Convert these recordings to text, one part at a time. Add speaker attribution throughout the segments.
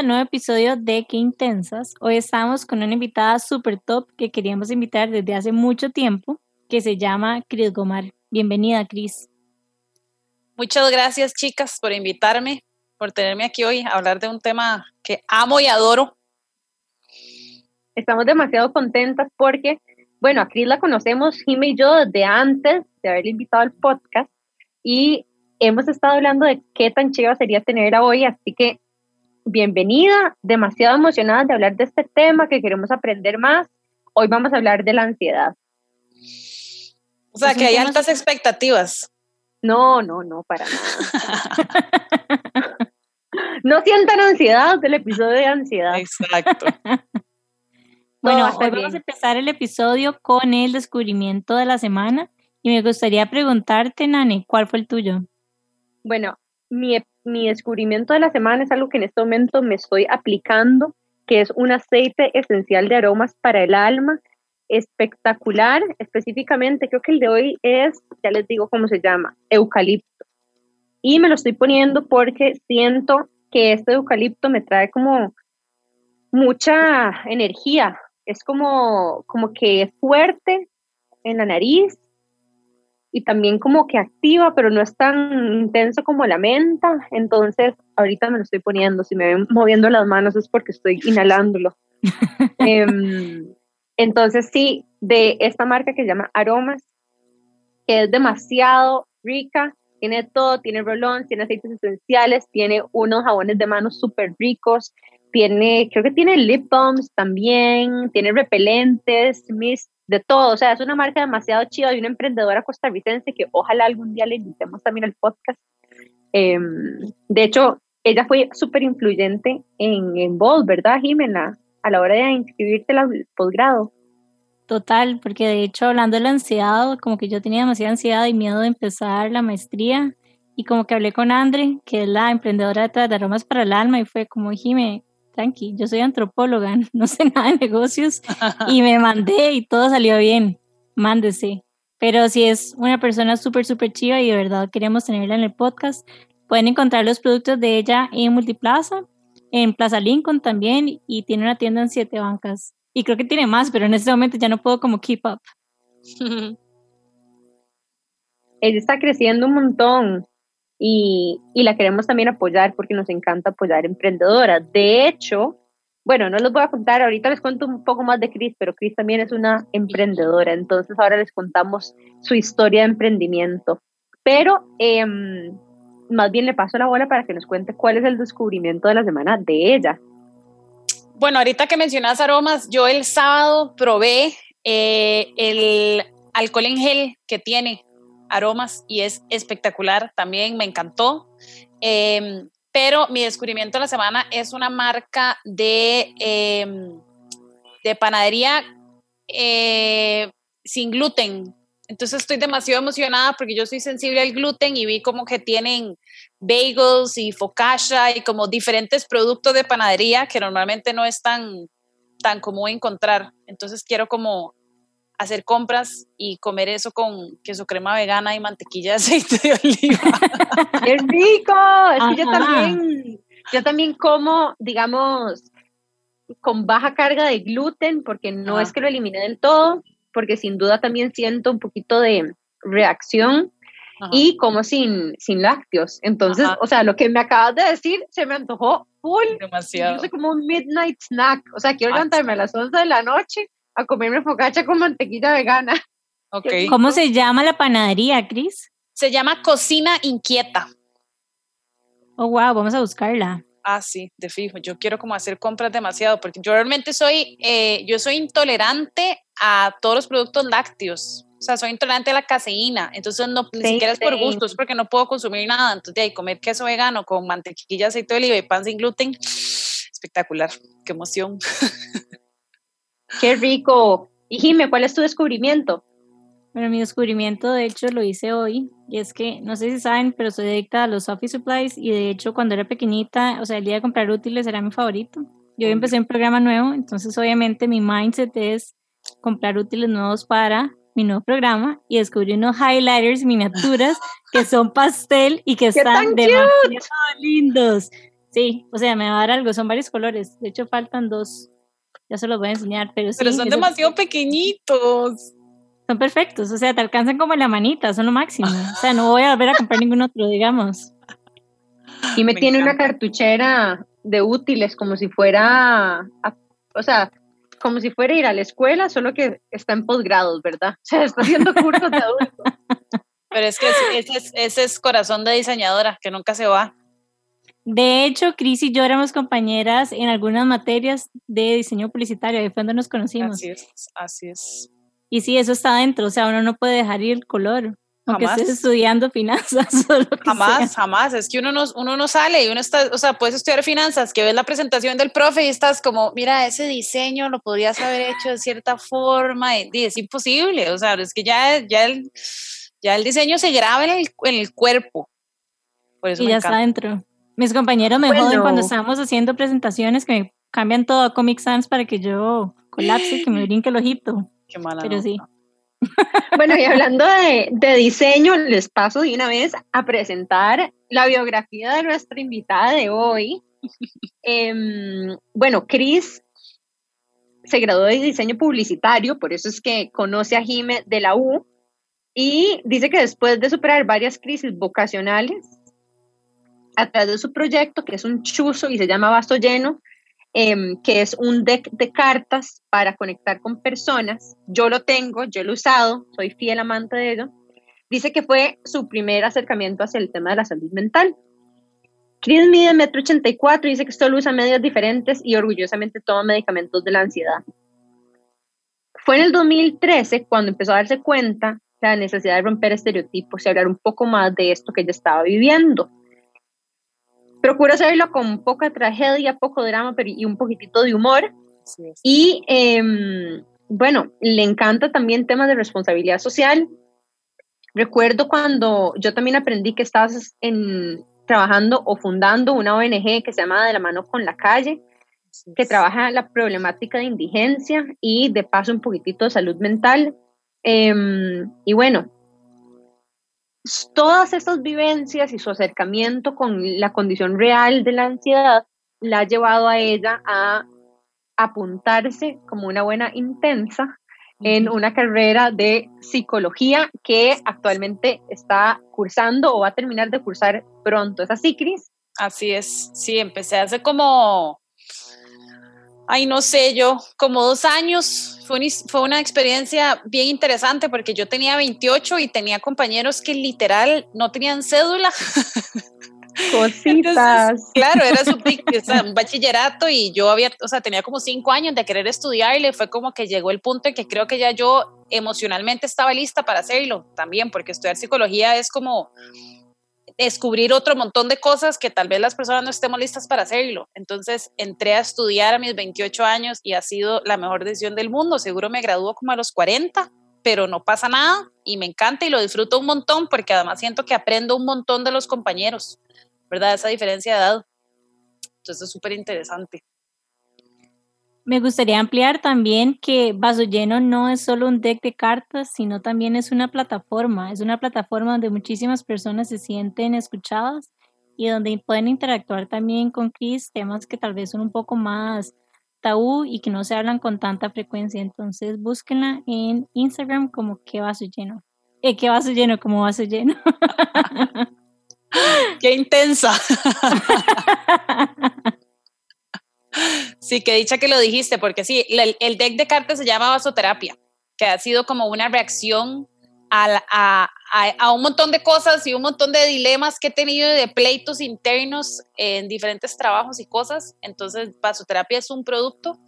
Speaker 1: Al nuevo episodio de Qué Intensas. Hoy estamos con una invitada super top que queríamos invitar desde hace mucho tiempo, que se llama Cris Gomar. Bienvenida, Cris.
Speaker 2: Muchas gracias, chicas, por invitarme, por tenerme aquí hoy a hablar de un tema que amo y adoro.
Speaker 3: Estamos demasiado contentas porque, bueno, a Cris la conocemos, Jimmy y yo, desde antes de haberle invitado al podcast y hemos estado hablando de qué tan chiva sería tenerla hoy, así que bienvenida, demasiado emocionada de hablar de este tema que queremos aprender más. Hoy vamos a hablar de la ansiedad.
Speaker 2: O sea, que hay altas expectativas.
Speaker 3: No, no, no, para nada. no sientan ansiedad del episodio de ansiedad.
Speaker 2: Exacto.
Speaker 1: bueno, hoy vamos a empezar el episodio con el descubrimiento de la semana y me gustaría preguntarte, Nani, ¿cuál fue el tuyo?
Speaker 3: Bueno, mi, mi descubrimiento de la semana es algo que en este momento me estoy aplicando, que es un aceite esencial de aromas para el alma, espectacular, específicamente creo que el de hoy es, ya les digo cómo se llama, eucalipto. Y me lo estoy poniendo porque siento que este eucalipto me trae como mucha energía, es como, como que es fuerte en la nariz y también como que activa, pero no es tan intenso como la menta. Entonces, ahorita me lo estoy poniendo. Si me ven moviendo las manos es porque estoy inhalándolo. Em, entonces, sí, de esta marca que se llama Aromas, que es demasiado rica, tiene todo, tiene rolón, tiene aceites esenciales, tiene unos jabones de manos súper ricos, tiene, creo que tiene lip balms también, tiene repelentes, mist, de todo. O sea, es una marca demasiado chida y una emprendedora costarricense que ojalá algún día le invitemos también al podcast. Em, de hecho, ella fue súper influyente en, en Bold, ¿verdad, Jimena? A la hora de inscribirte al posgrado.
Speaker 1: Total, porque de hecho, hablando de ansiedad, como que yo tenía demasiada ansiedad y miedo de empezar la maestría. Y como que hablé con Andre, que es la emprendedora de Aromas para el Alma, y fue como, Jime, tranqui, yo soy antropóloga, no sé nada de negocios y me mandé y todo salió bien, mándese. Pero si es una persona súper, súper chiva y de verdad queremos tenerla en el podcast, pueden encontrar los productos de ella en Multiplaza, en Plaza Lincoln también y tiene una tienda en siete bancas. Y creo que tiene más, pero en este momento ya no puedo como keep up.
Speaker 3: Ella está creciendo un montón y, la queremos también apoyar porque nos encanta apoyar emprendedoras. De hecho, bueno, no les voy a contar, ahorita les cuento un poco más de Cris, pero Cris también es una emprendedora, entonces ahora les contamos su historia de emprendimiento. Pero em, más bien le paso la bola para que nos cuente cuál es el descubrimiento de la semana de ella.
Speaker 2: Bueno, ahorita que mencionas aromas, yo el sábado probé eh, el alcohol en gel que tiene aromas y es espectacular también, me encantó. Em, pero mi descubrimiento de la semana es una marca de, em, de panadería eh, sin gluten. Entonces estoy demasiado emocionada porque yo soy sensible al gluten y vi como que tienen bagels y focaccia y como diferentes productos de panadería que normalmente no es tan, tan común encontrar. Entonces quiero como hacer compras y comer eso con queso crema vegana y mantequilla de aceite de oliva.
Speaker 3: ¡Qué rico! Es que yo también, yo también como, digamos, con baja carga de gluten, porque no es que lo elimine del todo, porque sin duda también siento un poquito de reacción y como sin, sin lácteos. Entonces, o sea, lo que me acabas de decir se me antojó full.
Speaker 2: Demasiado.
Speaker 3: Yo como un midnight snack. O sea, quiero levantarme a las 11 de la noche a comerme focaccia con mantequilla vegana.
Speaker 2: Okay.
Speaker 1: ¿Cómo se llama la panadería, Cris?
Speaker 2: Se llama Cocina Inquieta.
Speaker 1: Oh, wow, vamos a buscarla.
Speaker 2: Ah, sí, de fijo. Yo quiero como hacer compras demasiado porque yo realmente soy, eh, yo soy intolerante a todos los productos lácteos. O sea, soy intolerante a la caseína. Entonces, no, ni siquiera es por gusto, es porque no puedo consumir nada. Entonces, de ahí, comer queso vegano con mantequilla, aceite de oliva y pan sin gluten, espectacular. Qué emoción.
Speaker 3: Qué rico. Y Jime, ¿cuál es tu descubrimiento?
Speaker 1: Bueno, mi descubrimiento de hecho lo hice hoy y es que no sé si saben, pero soy adicta a los office supplies y de hecho cuando era pequeñita, o sea, el día de comprar útiles era mi favorito. Yo empecé un programa nuevo, entonces obviamente mi mindset es comprar útiles nuevos para mi nuevo programa y descubrí unos highlighters miniaturas que son pastel y que están demasiado lindos. Sí, o sea, me va a dar algo, son varios colores. De hecho, faltan dos. Ya se los voy a enseñar, pero,
Speaker 2: pero son demasiado pequeñitos.
Speaker 1: Son perfectos, o sea, te alcanzan como la manita, son lo máximo. O sea, no voy a volver a comprar ningún otro, digamos.
Speaker 3: Y me, tiene una cartuchera de útiles como si fuera, o sea, como si fuera ir a la escuela, solo que está en posgrados, ¿verdad? O sea, está haciendo cursos de adultos.
Speaker 2: Pero es que ese es, ese es corazón de diseñadora, que nunca se va.
Speaker 1: De hecho, Cris y yo éramos compañeras en algunas materias de diseño publicitario, ahí fue donde nos conocimos.
Speaker 2: Así es, así es.
Speaker 1: Y sí, eso está dentro, o sea, uno no puede dejar ir el color. Aunque estés estudiando finanzas. O lo que
Speaker 2: jamás, jamás. Es que uno no, uno no sale y uno está, o sea, puedes estudiar finanzas, que ves la presentación del profe y estás como, mira, ese diseño lo podrías haber hecho de cierta forma. Y, es imposible, o sea, es que ya, ya, el, ya el diseño se graba en el, en el cuerpo.
Speaker 1: Por eso y ya está dentro. Mis compañeros me joden cuando estamos haciendo presentaciones que me cambian todo a Comic Sans para que yo colapse, que me brinque el ojito.
Speaker 2: Qué mala
Speaker 1: Pero sí.
Speaker 3: Bueno, y hablando de, diseño, les paso de una vez a presentar la biografía de nuestra invitada de hoy. Em, bueno, Cris se graduó de diseño publicitario, por eso es que conoce a Jime de la U y dice que después de superar varias crisis vocacionales, a través de su proyecto, que es un chuzo y se llama Vaso Lleno, em, que es un deck de cartas para conectar con personas. Yo lo tengo, yo lo he usado, soy fiel amante de ello. Dice que fue su primer acercamiento hacia el tema de la salud mental. Chris mide 1,84 y dice que solo usa medias diferentes y orgullosamente toma medicamentos de la ansiedad. Fue en el 2013 cuando empezó a darse cuenta de la necesidad de romper estereotipos y hablar un poco más de esto que ella estaba viviendo. Procuro hacerlo con poca tragedia, poco drama pero, y un poquitito de humor. Y em, bueno, le encanta también temas de responsabilidad social. Recuerdo cuando yo también aprendí que estabas en, trabajando o fundando una ONG que se llama De la mano con la calle, que trabaja la problemática de indigencia y de paso un poquitito de salud mental. Em, y bueno, todas estas vivencias y su acercamiento con la condición real de la ansiedad la ha llevado a ella a apuntarse como una buena intensa en una carrera de psicología que actualmente está cursando o va a terminar de cursar pronto. ¿Es así, Cris?
Speaker 2: Así es, sí, empecé hace como ay, no sé, yo como dos años. Fue, una experiencia bien interesante porque yo tenía 28 y tenía compañeros que literal no tenían cédula.
Speaker 3: Cositas.
Speaker 2: claro, era su, un bachillerato y yo había, o sea, tenía como cinco años de querer estudiar y le fue como que llegó el punto en que creo que ya yo emocionalmente estaba lista para hacerlo también, porque estudiar psicología es como descubrir otro montón de cosas que tal vez las personas no estemos listas para hacerlo. Entonces entré a estudiar a mis 28 años y ha sido la mejor decisión del mundo. Seguro me graduó como a los 40, pero no pasa nada y me encanta y lo disfruto un montón porque además siento que aprendo un montón de los compañeros, ¿verdad? Esa diferencia de edad. Entonces es súper interesante.
Speaker 1: Me gustaría ampliar también que Vaso Lleno no es solo un deck de cartas, sino también es una plataforma. Es una plataforma donde muchísimas personas se sienten escuchadas y donde pueden interactuar también con Chris temas que tal vez son un poco más tabú y que no se hablan con tanta frecuencia. Entonces búsquenla en Instagram como qué vaso lleno. Eh, qué vaso lleno, como vaso lleno.
Speaker 2: qué intensa. Sí, que dicha que lo dijiste, porque sí, el, deck de cartas se llama vasoterapia, que ha sido como una reacción a, un montón de cosas y un montón de dilemas que he tenido de pleitos internos en diferentes trabajos y cosas. Entonces, vasoterapia es un producto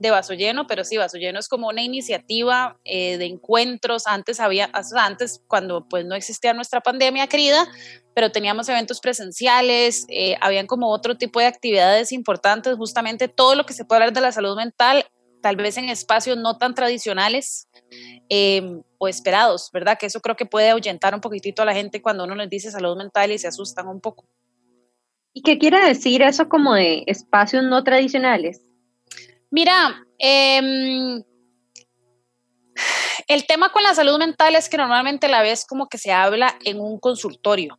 Speaker 2: de Vaso Lleno, pero sí, Vaso Lleno es como una iniciativa eh, de encuentros. Antes había, antes cuando pues no existía nuestra pandemia querida, pero teníamos eventos presenciales, eh, habían como otro tipo de actividades importantes, justamente todo lo que se puede hablar de la salud mental, tal vez en espacios no tan tradicionales em, o esperados, ¿verdad? Que eso creo que puede ahuyentar un poquitito a la gente cuando uno les dice salud mental y se asustan un poco.
Speaker 3: ¿Y qué quiere decir eso como de espacios no tradicionales?
Speaker 2: Mira, eh, el tema con la salud mental es que normalmente la ves como que se habla en un consultorio,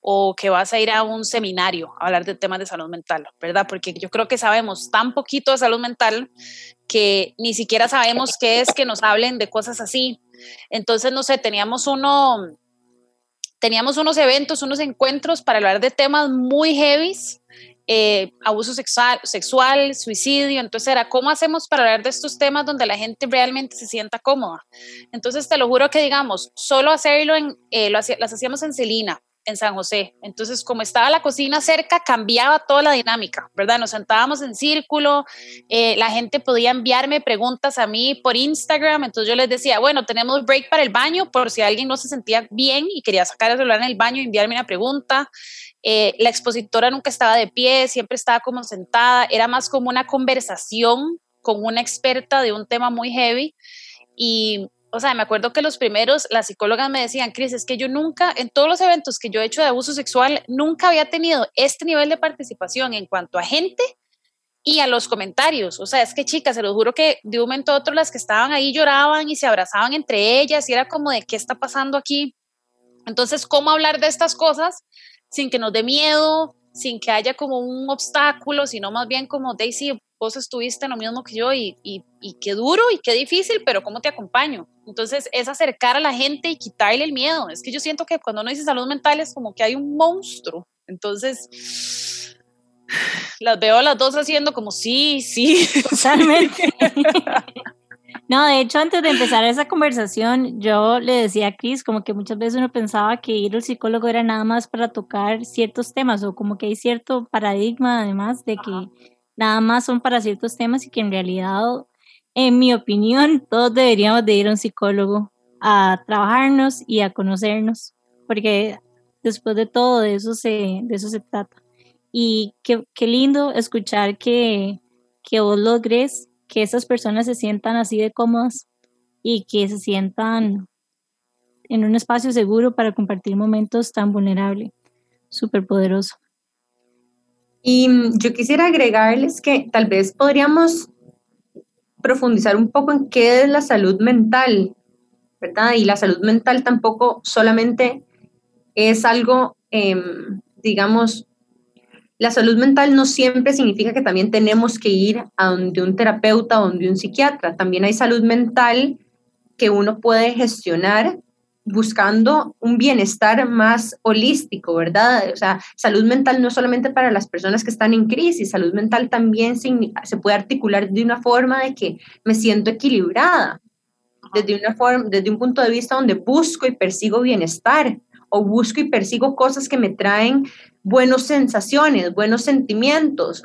Speaker 2: o que vas a ir a un seminario a hablar de temas de salud mental, ¿verdad? Porque yo creo que sabemos tan poquito de salud mental que ni siquiera sabemos qué es que nos hablen de cosas así. Entonces, no sé, teníamos uno, teníamos unos eventos, unos encuentros para hablar de temas muy heavies, eh, abuso sexual, suicidio. Entonces era, ¿cómo hacemos para hablar de estos temas donde la gente realmente se sienta cómoda? Entonces te lo juro que digamos, solo hacerlo en, eh, lo las hacíamos en Celina, en San José. Entonces, como estaba la cocina cerca, cambiaba toda la dinámica, ¿verdad? Nos sentábamos en círculo, eh, la gente podía enviarme preguntas a mí por Instagram, entonces yo les decía, bueno, tenemos break para el baño por si alguien no se sentía bien y quería sacar el celular en el baño y enviarme una pregunta. Eh, la expositora nunca estaba de pie, siempre estaba como sentada, era más como una conversación con una experta de un tema muy heavy. Y, o sea, me acuerdo que los primeros, las psicólogas me decían, Cris, es que yo nunca, en todos los eventos que yo he hecho de abuso sexual, nunca había tenido este nivel de participación en cuanto a gente y a los comentarios. O sea, es que chicas, se lo juro que de un momento a otro las que estaban ahí lloraban y se abrazaban entre ellas y era como de qué está pasando aquí. Entonces, ¿cómo hablar de estas cosas sin que nos dé miedo, sin que haya como un obstáculo, sino más bien como, Daisy, vos estuviste en lo mismo que yo y, y, y, qué duro y qué difícil, pero ¿cómo te acompaño? Entonces es acercar a la gente y quitarle el miedo. Es que yo siento que cuando uno dice salud mental es como que hay un monstruo. Entonces las veo a las dos haciendo como sí, sí. Totalmente.
Speaker 1: No, de hecho, antes de empezar esa conversación, yo le decía a Cris como que muchas veces uno pensaba que ir al psicólogo era nada más para tocar ciertos temas o como que hay cierto paradigma además de que nada más son para ciertos temas y que en realidad, en mi opinión, todos deberíamos de ir a un psicólogo a trabajarnos y a conocernos, porque después de todo de eso se, de eso se trata. Y qué, qué lindo escuchar que, que vos logres que esas personas se sientan así de cómodas y que se sientan en un espacio seguro para compartir momentos tan vulnerables. Súper poderoso.
Speaker 3: Y yo quisiera agregarles que tal vez podríamos profundizar un poco en qué es la salud mental, ¿verdad? Y la salud mental tampoco solamente es algo, em, digamos, la salud mental no siempre significa que también tenemos que ir a donde un terapeuta o donde un psiquiatra. También hay salud mental que uno puede gestionar buscando un bienestar más holístico, ¿verdad? O sea, salud mental no solamente para las personas que están en crisis, salud mental también se, puede articular de una forma de que me siento equilibrada, desde, una forma, desde un punto de vista donde busco y persigo bienestar o busco y persigo cosas que me traen buenas sensaciones, buenos sentimientos,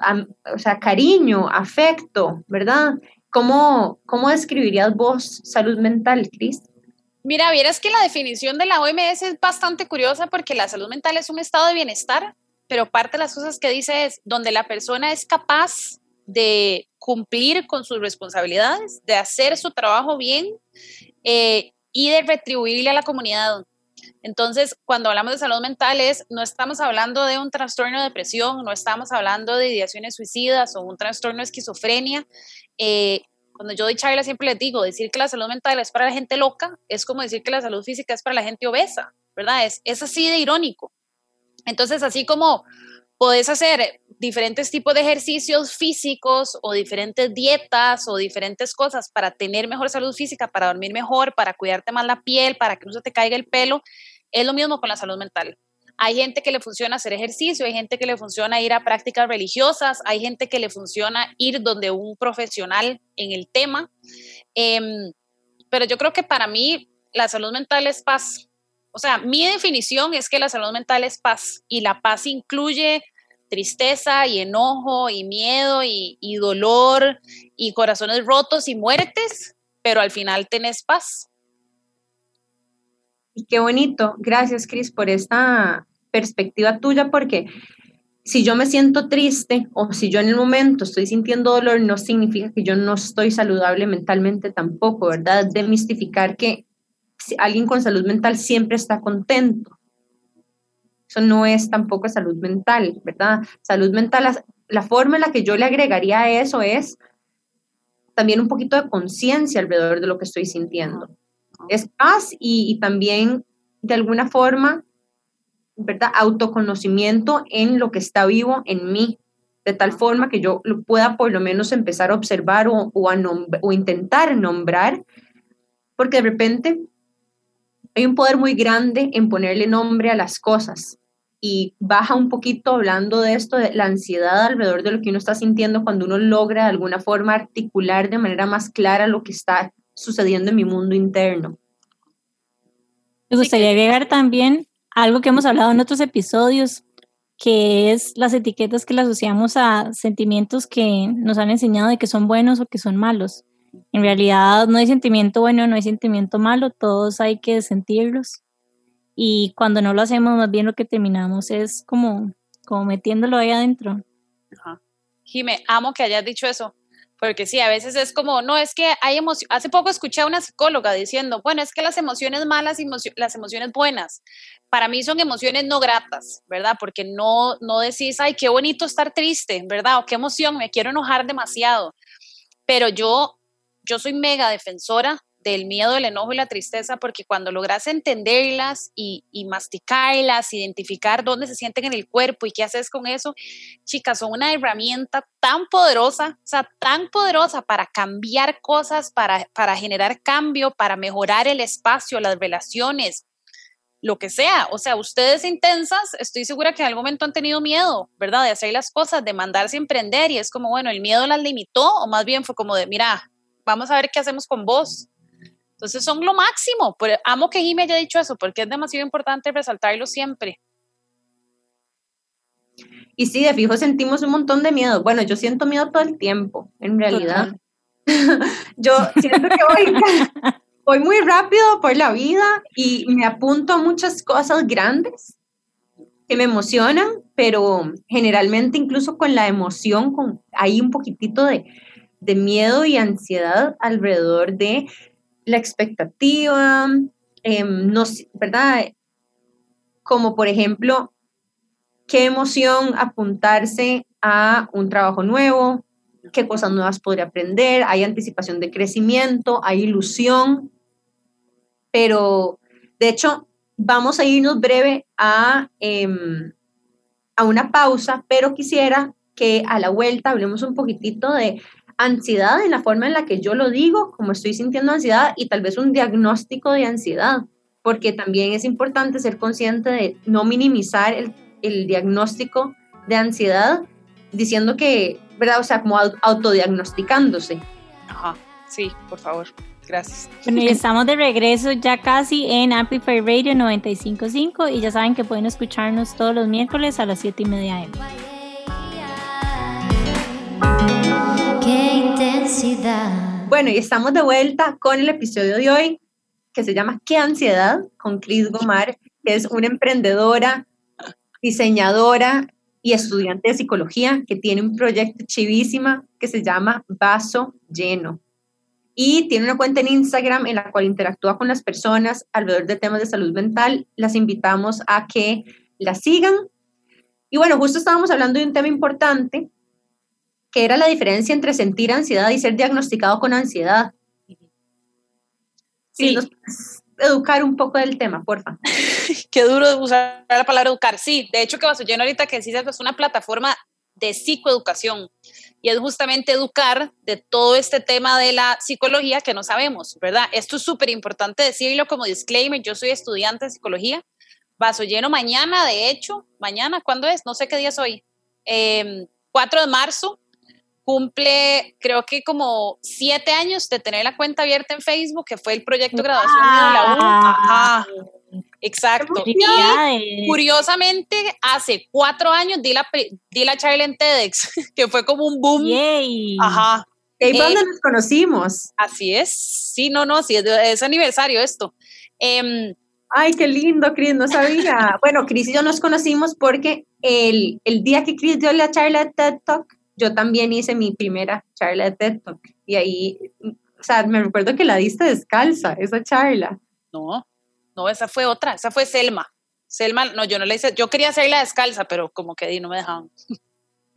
Speaker 3: o sea, cariño, afecto, ¿verdad? ¿Cómo, ¿Cómo describirías vos salud mental, Cris?
Speaker 2: Mira, vieras que la definición de la OMS es bastante curiosa porque la salud mental es un estado de bienestar, pero parte de las cosas que dice es donde la persona es capaz de cumplir con sus responsabilidades, de hacer su trabajo bien eh, y de retribuirle a la comunidad. Entonces, cuando hablamos de salud mental, es, no estamos hablando de un trastorno de depresión, no estamos hablando de ideaciones suicidas o un trastorno de esquizofrenia. Eh, cuando yo doy charla siempre les digo, decir que la salud mental es para la gente loca es como decir que la salud física es para la gente obesa, ¿verdad? Es, es así de irónico. Entonces, así como podés hacer diferentes tipos de ejercicios físicos o diferentes dietas o diferentes cosas para tener mejor salud física, para dormir mejor, para cuidarte más la piel, para que no se te caiga el pelo, es lo mismo con la salud mental. Hay gente que le funciona hacer ejercicio, hay gente que le funciona ir a prácticas religiosas, hay gente que le funciona ir donde un profesional en el tema. Em, pero yo creo que para mí la salud mental es paz. O sea, mi definición es que la salud mental es paz y la paz incluye tristeza y enojo y miedo y, dolor y corazones rotos y muertes, pero al final tenés paz.
Speaker 3: Y qué bonito. Gracias, Cris, por esta perspectiva tuya, porque si yo me siento triste o si yo en el momento estoy sintiendo dolor, no significa que yo no estoy saludable mentalmente tampoco, ¿verdad? Demistificar que alguien con salud mental siempre está contento. Eso no es tampoco salud mental, ¿verdad? Salud mental, la, la forma en la que yo le agregaría a eso es también un poquito de conciencia alrededor de lo que estoy sintiendo es paz y, también de alguna forma ¿verdad? Autoconocimiento en lo que está vivo en mí, de tal forma que yo lo pueda por lo menos empezar a observar o, o, a o intentar nombrar, porque de repente hay un poder muy grande en ponerle nombre a las cosas y baja un poquito hablando de esto, de la ansiedad alrededor de lo que uno está sintiendo cuando uno logra de alguna forma articular de manera más clara lo que está sucediendo en mi mundo interno.
Speaker 1: Me gustaría agregar también algo que hemos hablado en otros episodios, que es las etiquetas que le asociamos a sentimientos que nos han enseñado de que son buenos o que son malos. En realidad no hay sentimiento bueno, no hay sentimiento malo, todos hay que sentirlos. Y cuando no lo hacemos, más bien lo que terminamos es como, como metiéndolo ahí adentro.
Speaker 2: Ajá. Jime, amo que hayas dicho eso, porque sí, a veces es como, no, es que hay emociones. Hace poco escuché a una psicóloga diciendo, bueno, es que las emociones malas y las emociones buenas, para mí son emociones no gratas, ¿verdad? Porque no, no decís, ay, qué bonito estar triste, ¿verdad? O qué emoción, me quiero enojar demasiado. Pero yo, yo soy mega defensora del miedo, el enojo y la tristeza, porque cuando logras entenderlas y, y, masticarlas, identificar dónde se sienten en el cuerpo y qué haces con eso, chicas, son una herramienta tan poderosa, o sea, tan poderosa para cambiar cosas, para, generar cambio, para mejorar el espacio, las relaciones, lo que sea. O sea, ustedes intensas, estoy segura que en algún momento han tenido miedo, ¿verdad? De hacer las cosas, de mandarse a emprender y es como, bueno, el miedo las limitó o más bien fue como de, mira, vamos a ver qué hacemos con vos entonces son lo máximo. Pero amo que Jimmy haya dicho eso porque es demasiado importante resaltarlo siempre.
Speaker 3: Y sí, de fijo sentimos un montón de miedo. Bueno, yo siento miedo todo el tiempo, en realidad. yo siento que voy, voy muy rápido por la vida y me apunto a muchas cosas grandes que me emocionan, pero generalmente incluso con la emoción, con, hay un poquitito de, de miedo y ansiedad alrededor de la expectativa, em, ¿verdad? Como por ejemplo, qué emoción apuntarse a un trabajo nuevo, qué cosas nuevas podría aprender, hay anticipación de crecimiento, hay ilusión, pero de hecho vamos a irnos breve a, em, a una pausa, pero quisiera que a la vuelta hablemos un poquitito de ansiedad en la forma en la que yo lo digo, como estoy sintiendo ansiedad y tal vez un diagnóstico de ansiedad, porque también es importante ser consciente de no minimizar el, el diagnóstico de ansiedad diciendo que, ¿verdad? O sea, como autodiagnosticándose.
Speaker 2: Ajá, sí, por favor. Gracias.
Speaker 1: Bueno, y estamos de regreso ya casi en Amplify Radio 955 y ya saben que pueden escucharnos todos los miércoles a las 7 y media M.
Speaker 3: Bueno, y estamos de vuelta con el episodio de hoy que se llama ¿Qué ansiedad? con Cris Gomar, que es una emprendedora, diseñadora y estudiante de psicología que tiene un proyecto chivísima que se llama Vaso Lleno. Y tiene una cuenta en Instagram en la cual interactúa con las personas alrededor de temas de salud mental. Las invitamos a que la sigan. Y bueno, justo estábamos hablando de un tema importante ¿Qué era la diferencia entre sentir ansiedad y ser diagnosticado con ansiedad. Sí. educar un poco del tema, porfa.
Speaker 2: Qué duro usar la palabra educar. Sí, de hecho que Vaso Lleno ahorita que decís es una plataforma de psicoeducación y es justamente educar de todo este tema de la psicología que no sabemos, ¿verdad? Esto es súper importante decirlo como disclaimer, yo soy estudiante de psicología, Vaso Lleno mañana, de hecho, mañana, ¿cuándo es? No sé qué día es hoy. 4 em, de marzo cumple, creo que como siete años de tener la cuenta abierta en Facebook, que fue el proyecto de graduación de la U. Ajá, exacto. Y curiosamente, hace cuatro años di la, di la charla en TEDx, que fue como un boom. Ajá.
Speaker 3: ¿Y eh, nos conocimos?
Speaker 2: Así es. Sí, no, no, sí, es, aniversario esto. Em,
Speaker 3: Ay, qué lindo, Cris, no sabía. bueno, Cris y yo nos conocimos porque el, el día que Cris dio la charla de TED Talk, yo también hice mi primera charla de TED Talk y ahí, o sea, me recuerdo que la diste descalza, esa charla.
Speaker 2: No, no, esa fue otra, esa fue Selma. Selma, no, yo no la hice, yo quería hacerla descalza, pero como que di, no me dejaban.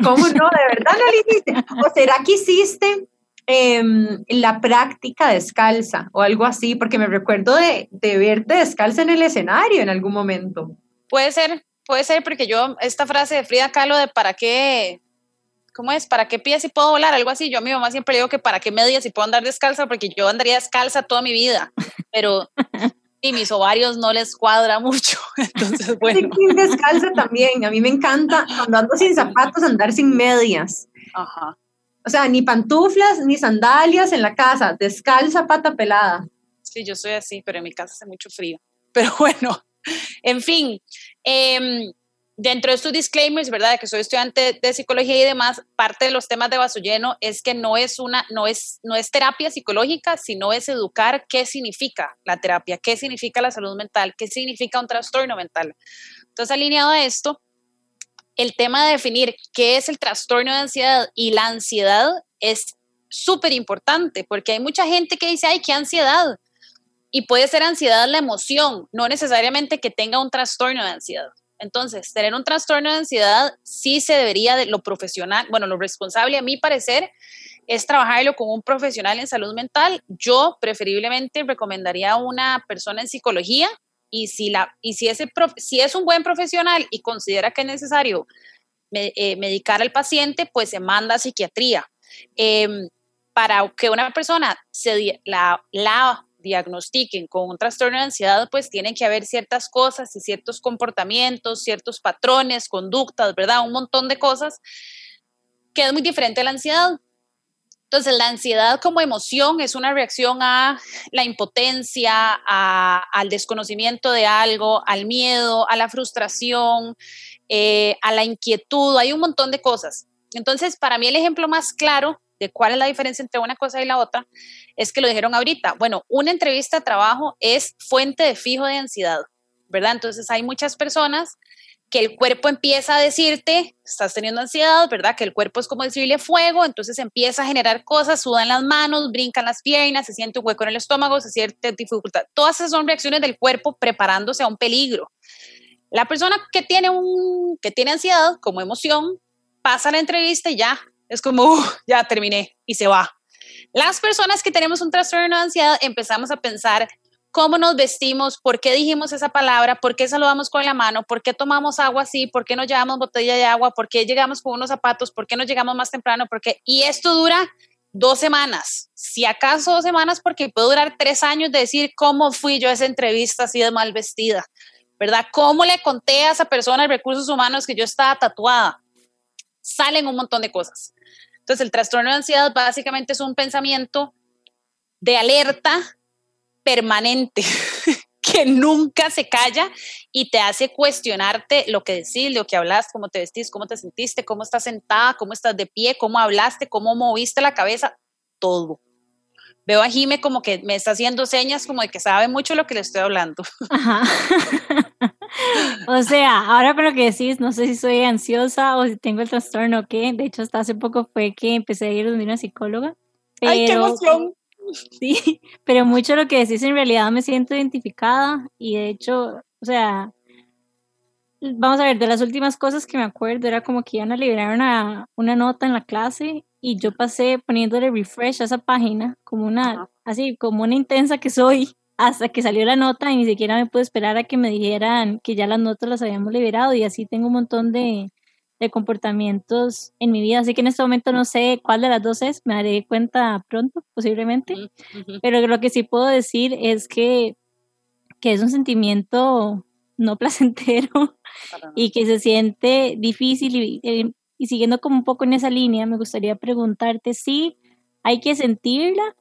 Speaker 3: ¿Cómo no? ¿De verdad no la hiciste? ¿O será que hiciste em, la práctica descalza o algo así? Porque me recuerdo de, de verte descalza en el escenario en algún momento.
Speaker 2: Puede ser, puede ser porque yo, esta frase de Frida Kahlo de para qué, ¿cómo es? ¿Para qué pies si puedo volar? Algo así. Yo a mi mamá siempre digo que para qué medias si puedo andar descalza, porque yo andaría descalza toda mi vida, pero y mis ovarios no les cuadra mucho. Entonces, bueno.
Speaker 3: Sí, descalza también. A mí me encanta cuando ando sin zapatos andar sin medias. Ajá. O sea, ni pantuflas ni sandalias en la casa, descalza, pata pelada.
Speaker 2: Sí, yo soy así, pero en mi casa hace mucho frío. Pero bueno, en fin, eh, dentro de estos disclaimers, ¿verdad? Que soy estudiante de psicología y demás, parte de los temas de vaso lleno es que no es una, no es, no es terapia psicológica, sino es educar qué significa la terapia, qué significa la salud mental, qué significa un trastorno mental. Entonces, alineado a esto, el tema de definir qué es el trastorno de ansiedad y la ansiedad es súper importante, porque hay mucha gente que dice, ay, qué ansiedad. Y puede ser ansiedad la emoción, no necesariamente que tenga un trastorno de ansiedad. Entonces, tener un trastorno de ansiedad sí se debería de lo profesional, bueno, lo responsable a mi parecer es trabajarlo con un profesional en salud mental. Yo preferiblemente recomendaría a una persona en psicología y si, la, y si, ese si es un buen profesional y considera que es necesario eh, medicar al paciente, pues se manda a psiquiatría. Em, para que una persona se la diagnostiquen con un trastorno de ansiedad, pues tienen que haber ciertas cosas y ciertos comportamientos, ciertos patrones, conductas, ¿verdad? Un montón de cosas que es muy diferente a la ansiedad. Entonces, la ansiedad como emoción es una reacción a la impotencia, al desconocimiento de algo, al miedo, a la frustración, eh, a la inquietud, hay un montón de cosas. Entonces, para mí el ejemplo más claro de cuál es la diferencia entre una cosa y la otra, es que lo dijeron ahorita. Bueno, una entrevista de trabajo es fuente de fijo de ansiedad, ¿verdad? Entonces hay muchas personas que el cuerpo empieza a decirte, estás teniendo ansiedad, ¿verdad? Que el cuerpo es como decirle fuego, entonces empieza a generar cosas, sudan las manos, brincan las piernas, se siente un hueco en el estómago, se siente dificultad. Todas esas son reacciones del cuerpo preparándose a un peligro. La persona que tiene, un, que tiene ansiedad como emoción pasa la entrevista y ya es como, ya terminé y se va. Las personas que tenemos un trastorno de ansiedad empezamos a pensar cómo nos vestimos, por qué dijimos esa palabra, por qué saludamos con la mano, por qué tomamos agua así, por qué no llevamos botella de agua, por qué llegamos con unos zapatos, por qué no llegamos más temprano, porque y esto dura dos semanas, si acaso dos semanas, porque puede durar tres años de decir cómo fui yo a esa entrevista así de mal vestida, ¿verdad? ¿Cómo le conté a esa persona de recursos humanos que yo estaba tatuada? Salen un montón de cosas. Entonces, el trastorno de ansiedad básicamente es un pensamiento de alerta permanente que nunca se calla y te hace cuestionarte lo que decís, lo que hablas, cómo te vestís, cómo te sentiste, cómo estás sentada, cómo estás de pie, cómo hablaste, cómo moviste la cabeza, todo. Veo a Jime como que me está haciendo señas como de que sabe mucho lo que le estoy hablando. Ajá.
Speaker 1: o sea, ahora con lo que decís, no sé si soy ansiosa o si tengo el trastorno o qué. De hecho, hasta hace poco fue que empecé a ir a una psicóloga.
Speaker 2: ¡Ay, qué emoción!
Speaker 1: Sí, pero mucho lo que decís en realidad me siento identificada y de hecho, o sea, vamos a ver, de las últimas cosas que me acuerdo era como que iban a liberar una, una nota en la clase y yo pasé poniéndole refresh a esa página como una, así, como una intensa que soy hasta que salió la nota y ni siquiera me pude esperar a que me dijeran que ya las notas las habíamos liberado y así tengo un montón de, de comportamientos en mi vida, así que en este momento no sé cuál de las dos es, me daré cuenta pronto, posiblemente, pero lo que sí puedo decir es que, que es un sentimiento no placentero y que se siente difícil y, y, siguiendo como un poco en esa línea, me gustaría preguntarte si hay que sentirla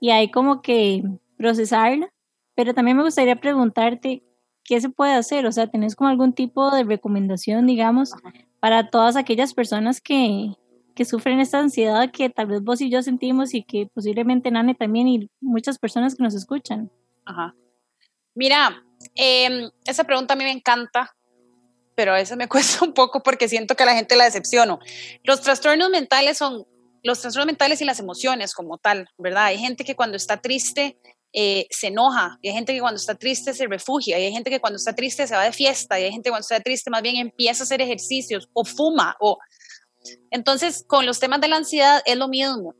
Speaker 1: y hay como que procesarla, pero también me gustaría preguntarte qué se puede hacer, o sea, ¿tenés como algún tipo de recomendación, digamos, para todas aquellas personas que, que sufren esta ansiedad que tal vez vos y yo sentimos y que posiblemente Nane también y muchas personas que nos escuchan?
Speaker 2: Ajá. Mira, eh, esa pregunta a mí me encanta, pero a veces me cuesta un poco porque siento que a la gente la decepciono. Los trastornos mentales son los trastornos mentales y las emociones como tal, ¿verdad? Hay gente que cuando está triste eh, se enoja, hay gente que cuando está triste se refugia, hay gente que cuando está triste se va de fiesta, hay gente que cuando está triste más bien empieza a hacer ejercicios o fuma. O... Entonces, con los temas de la ansiedad es lo mismo.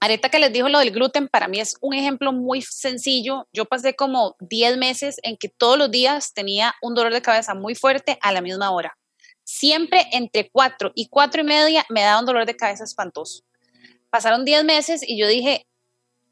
Speaker 2: Ahorita que les dijo lo del gluten, para mí es un ejemplo muy sencillo. Yo pasé como 10 meses en que todos los días tenía un dolor de cabeza muy fuerte a la misma hora. Siempre entre 4 y 4 y media me daba un dolor de cabeza espantoso. Pasaron 10 meses y yo dije,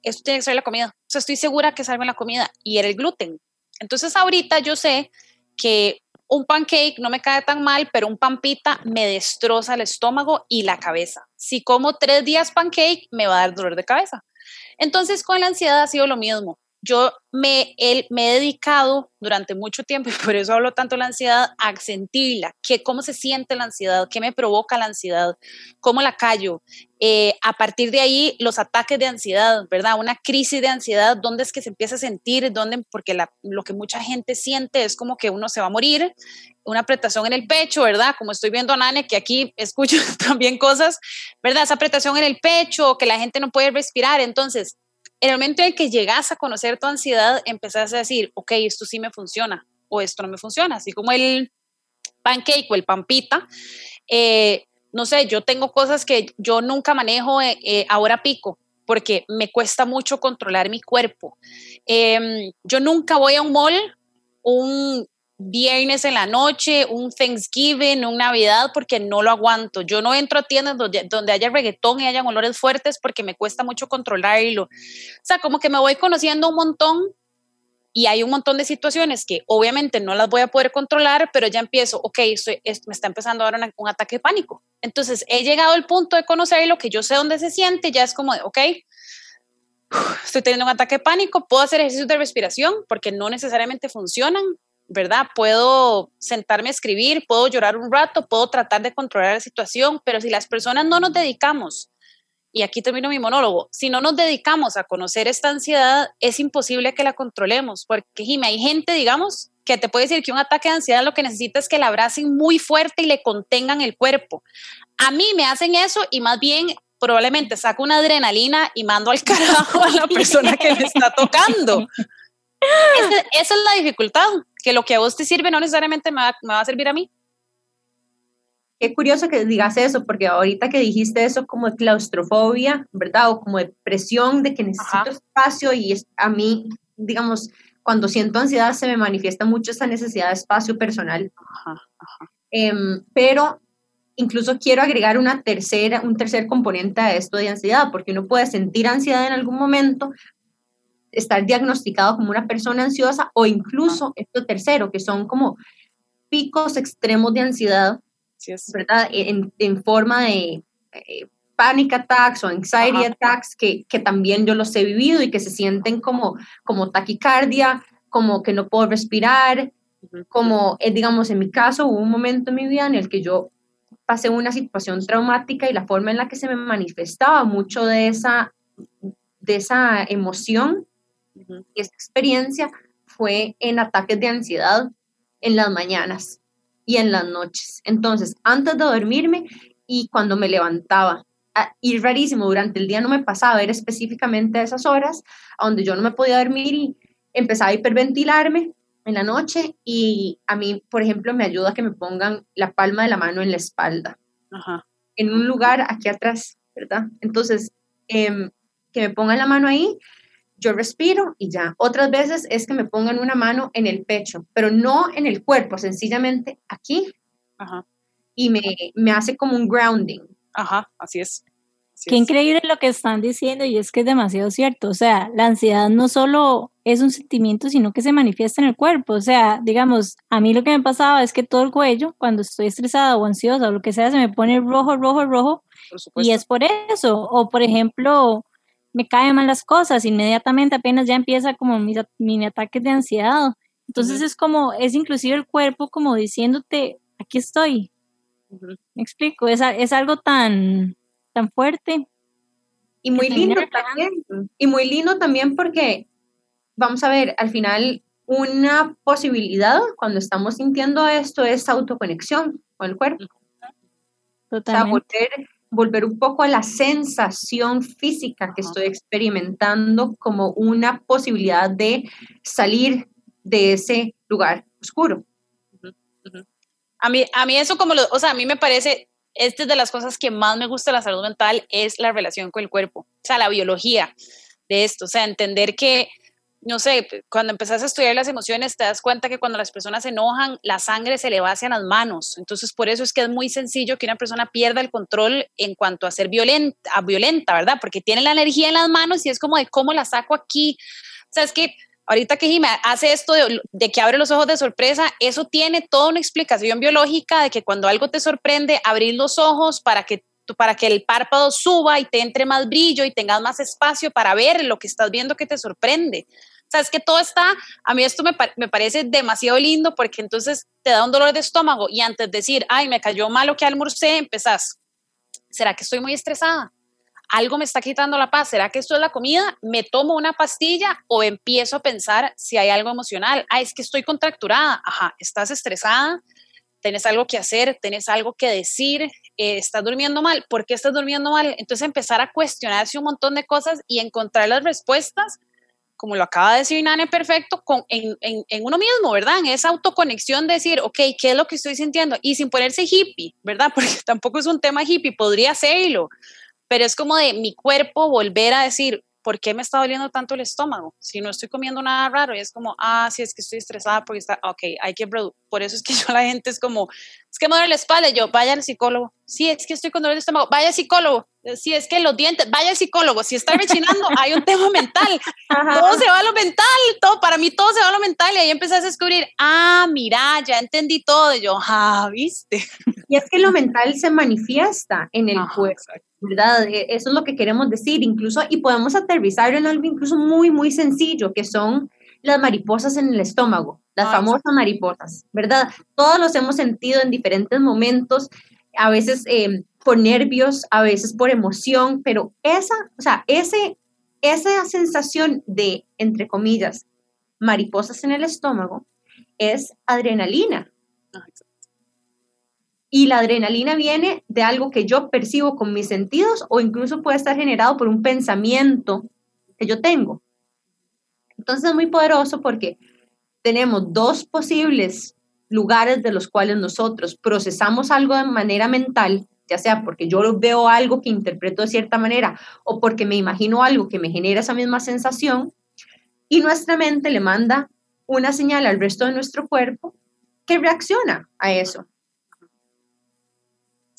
Speaker 2: esto tiene que ser la comida. O sea, estoy segura que salga la comida. Y era el gluten. Entonces ahorita yo sé que un pancake no me cae tan mal, pero un pampita me destroza el estómago y la cabeza. Si como tres días pancake, me va a dar dolor de cabeza. Entonces con la ansiedad ha sido lo mismo yo me, he dedicado durante mucho tiempo, y por eso hablo tanto de la ansiedad, a sentirla, que, cómo se siente la ansiedad, qué me provoca la ansiedad, cómo la callo. Eh, a partir de ahí, los ataques de ansiedad, ¿verdad? Una crisis de ansiedad, ¿dónde es que se empieza a sentir? ¿Dónde? Porque lo que mucha gente siente es como que uno se va a morir, una apretación en el pecho, ¿verdad? Como estoy viendo a Nane, que aquí escucho también cosas, ¿verdad? Esa apretación en el pecho, que la gente no puede respirar. Entonces, en el momento en que llegas a conocer tu ansiedad, empezás a decir, ok, esto sí me funciona o esto no me funciona, así como el pancake o el pampita. Eh, no sé, yo tengo cosas que yo nunca manejo eh, eh, ahora pico porque me cuesta mucho controlar mi cuerpo. Em, yo nunca voy a un mall un viernes en la noche, un Thanksgiving, un Navidad, porque no lo aguanto. Yo no entro a tiendas donde, donde haya reggaetón y hayan olores fuertes porque me cuesta mucho controlarlo. O sea, como que me voy conociendo un montón y hay un montón de situaciones que obviamente no las voy a poder controlar, pero ya empiezo, ok, estoy, me está empezando a dar un ataque de pánico. Entonces he llegado al punto de conocer lo que yo sé dónde se siente, ya es como de, ok, estoy teniendo un ataque de pánico, puedo hacer ejercicios de respiración porque no necesariamente funcionan, ¿verdad? Puedo sentarme a escribir, puedo llorar un rato, puedo tratar de controlar la situación, pero si las personas no nos dedicamos, y aquí termino mi monólogo, si no nos dedicamos a conocer esta ansiedad, es imposible que la controlemos, porque Jimmy, hay gente, digamos, que te puede decir que un ataque de ansiedad lo que necesita es que la abracen muy fuerte y le contengan el cuerpo. A mí me hacen eso y más bien probablemente saco una adrenalina y mando al carajo a la persona que me está tocando. esa es la dificultad, que lo que a vos te sirve no necesariamente me va, me va a servir a mí.
Speaker 3: Qué curioso que digas eso, porque ahorita que dijiste eso como de claustrofobia, ¿verdad? O como de presión de que necesito espacio y es, a mí, digamos, cuando siento ansiedad se me manifiesta mucho esa necesidad de espacio personal. Em, pero incluso quiero agregar una tercera, un tercer componente a esto de ansiedad, porque uno puede sentir ansiedad en algún momento, estar diagnosticado como una persona ansiosa o incluso esto tercero, que son como picos extremos de ansiedad, ¿verdad? En, en, forma de eh, panic attacks o anxiety attacks, que, que, también yo los he vivido y que se sienten como, como taquicardia, como que no puedo respirar, como, eh, digamos, en mi caso hubo un momento en mi vida en el que yo pasé una situación traumática y la forma en la que se me manifestaba mucho de esa, de esa emoción esta experiencia fue en ataques de ansiedad en las mañanas y en las noches. Entonces, antes de dormirme y cuando me levantaba, y rarísimo, durante el día no me pasaba, era específicamente a esas horas donde yo no me podía dormir y empezaba a hiperventilarme en la noche y a mí, por ejemplo, me ayuda a que me pongan la palma de la mano en la espalda, en un lugar aquí atrás, ¿verdad? Entonces, em, que me pongan la mano ahí yo respiro y ya. Otras veces es que me pongan una mano en el pecho, pero no en el cuerpo, sencillamente aquí. Y me, me hace como un grounding.
Speaker 2: Ajá, así es.
Speaker 1: Qué increíble lo que están diciendo y es que es demasiado cierto. O sea, la ansiedad no solo es un sentimiento, sino que se manifiesta en el cuerpo. O sea, digamos, a mí lo que me pasaba es que todo el cuello, cuando estoy estresada o ansiosa o lo que sea, se me pone rojo, rojo, rojo. y es por eso. O por ejemplo, me caen mal las cosas, inmediatamente apenas ya empieza como mis mini ataques de ansiedad. Entonces es como, es inclusive el cuerpo como diciéndote, aquí estoy. Me explico, es, es algo tan, tan fuerte.
Speaker 3: Y muy lindo también. Y muy lindo también porque, vamos a ver, al final una posibilidad cuando estamos sintiendo esto es autoconexión con el cuerpo. Totalmente volver un poco a la sensación física que estoy experimentando como una posibilidad de salir de ese lugar oscuro.
Speaker 2: A mí, a mí eso como, lo, o sea, a mí me parece esta es de las cosas que más me gusta de la salud mental, es la relación con el cuerpo, o sea, la biología de esto, o sea, entender que no sé, cuando empezás a estudiar las emociones, te das cuenta que cuando las personas se enojan, la sangre se le va hacia las manos. Entonces, por eso es que es muy sencillo que una persona pierda el control en cuanto a ser violenta, violenta ¿verdad? Porque tiene la energía en las manos y es como de cómo la saco aquí. O sea, es que ahorita que Jimmy hace esto de, de, que abre los ojos de sorpresa, eso tiene toda una explicación biológica de que cuando algo te sorprende, abrir los ojos para que para que el párpado suba y te entre más brillo y tengas más espacio para ver lo que estás viendo que te sorprende. O sea, es que todo está, a mí esto me, me, parece demasiado lindo porque entonces te da un dolor de estómago y antes de decir, ay, me cayó mal lo que almorcé, empezás, ¿será que estoy muy estresada? Algo me está quitando la paz, ¿será que esto es la comida? ¿Me tomo una pastilla o empiezo a pensar si hay algo emocional? Ah, es que estoy contracturada, ajá, estás estresada, tienes algo que hacer, tienes algo que decir, eh, estás durmiendo mal, ¿por qué estás durmiendo mal? Entonces empezar a cuestionarse un montón de cosas y encontrar las respuestas como lo acaba de decir Nane Perfecto, con, en, en, en, uno mismo, ¿verdad? En esa autoconexión, de decir, ok, ¿qué es lo que estoy sintiendo? Y sin ponerse hippie, ¿verdad? Porque tampoco es un tema hippie, podría serlo, pero es como de mi cuerpo volver a decir, ¿por qué me está doliendo tanto el estómago? Si no estoy comiendo nada raro, y es como, ah, sí, es que estoy estresada porque está, ok, hay que, por eso es que yo la gente es como, es que me duele la espalda, y yo, vaya al psicólogo, sí, es que estoy con dolor de estómago, vaya al psicólogo, sí, es que los dientes, vaya al psicólogo, si está rechinando, hay un tema mental, todo se va a lo mental, todo, para mí todo se va a lo mental, y ahí empezás a descubrir, ah, mira, ya entendí todo, y yo, ah, viste.
Speaker 3: Y es que lo mental se manifiesta en el cuerpo. ¿verdad? E, eso es lo que queremos decir, incluso, y podemos aterrizarlo en algo incluso muy, muy sencillo, que son las mariposas en el estómago, las famosas mariposas, ¿verdad? Todos los hemos sentido en diferentes momentos, a veces eh, por nervios, a veces por emoción, pero esa, o sea, ese, esa sensación de, entre comillas, mariposas en el estómago, es adrenalina. Y la adrenalina viene de algo que yo percibo con mis sentidos o incluso puede estar generado por un pensamiento que yo tengo. Entonces es muy poderoso porque tenemos dos posibles lugares de los cuales nosotros procesamos algo de manera mental, ya sea porque yo veo algo que interpreto de cierta manera o porque me imagino algo que me genera esa misma sensación, y nuestra mente le manda una señal al resto de nuestro cuerpo que reacciona a eso.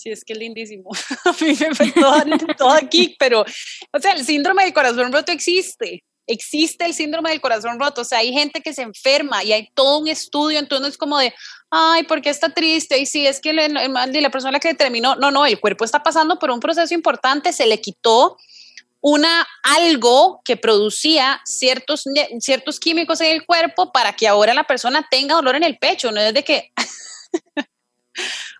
Speaker 2: Sí, es que es lindísimo. A mí me todo, aquí, pero, o sea, el síndrome del corazón roto existe. Existe el síndrome del corazón roto. O sea, hay gente que se enferma y hay todo un estudio. Entonces es como de, ay, ¿por qué está triste? Y sí, es que le, la persona que determinó, no, no, el cuerpo está pasando por un proceso importante, se le quitó una algo que producía ciertos, ciertos químicos en el cuerpo para que ahora la persona tenga dolor en el pecho, no es de que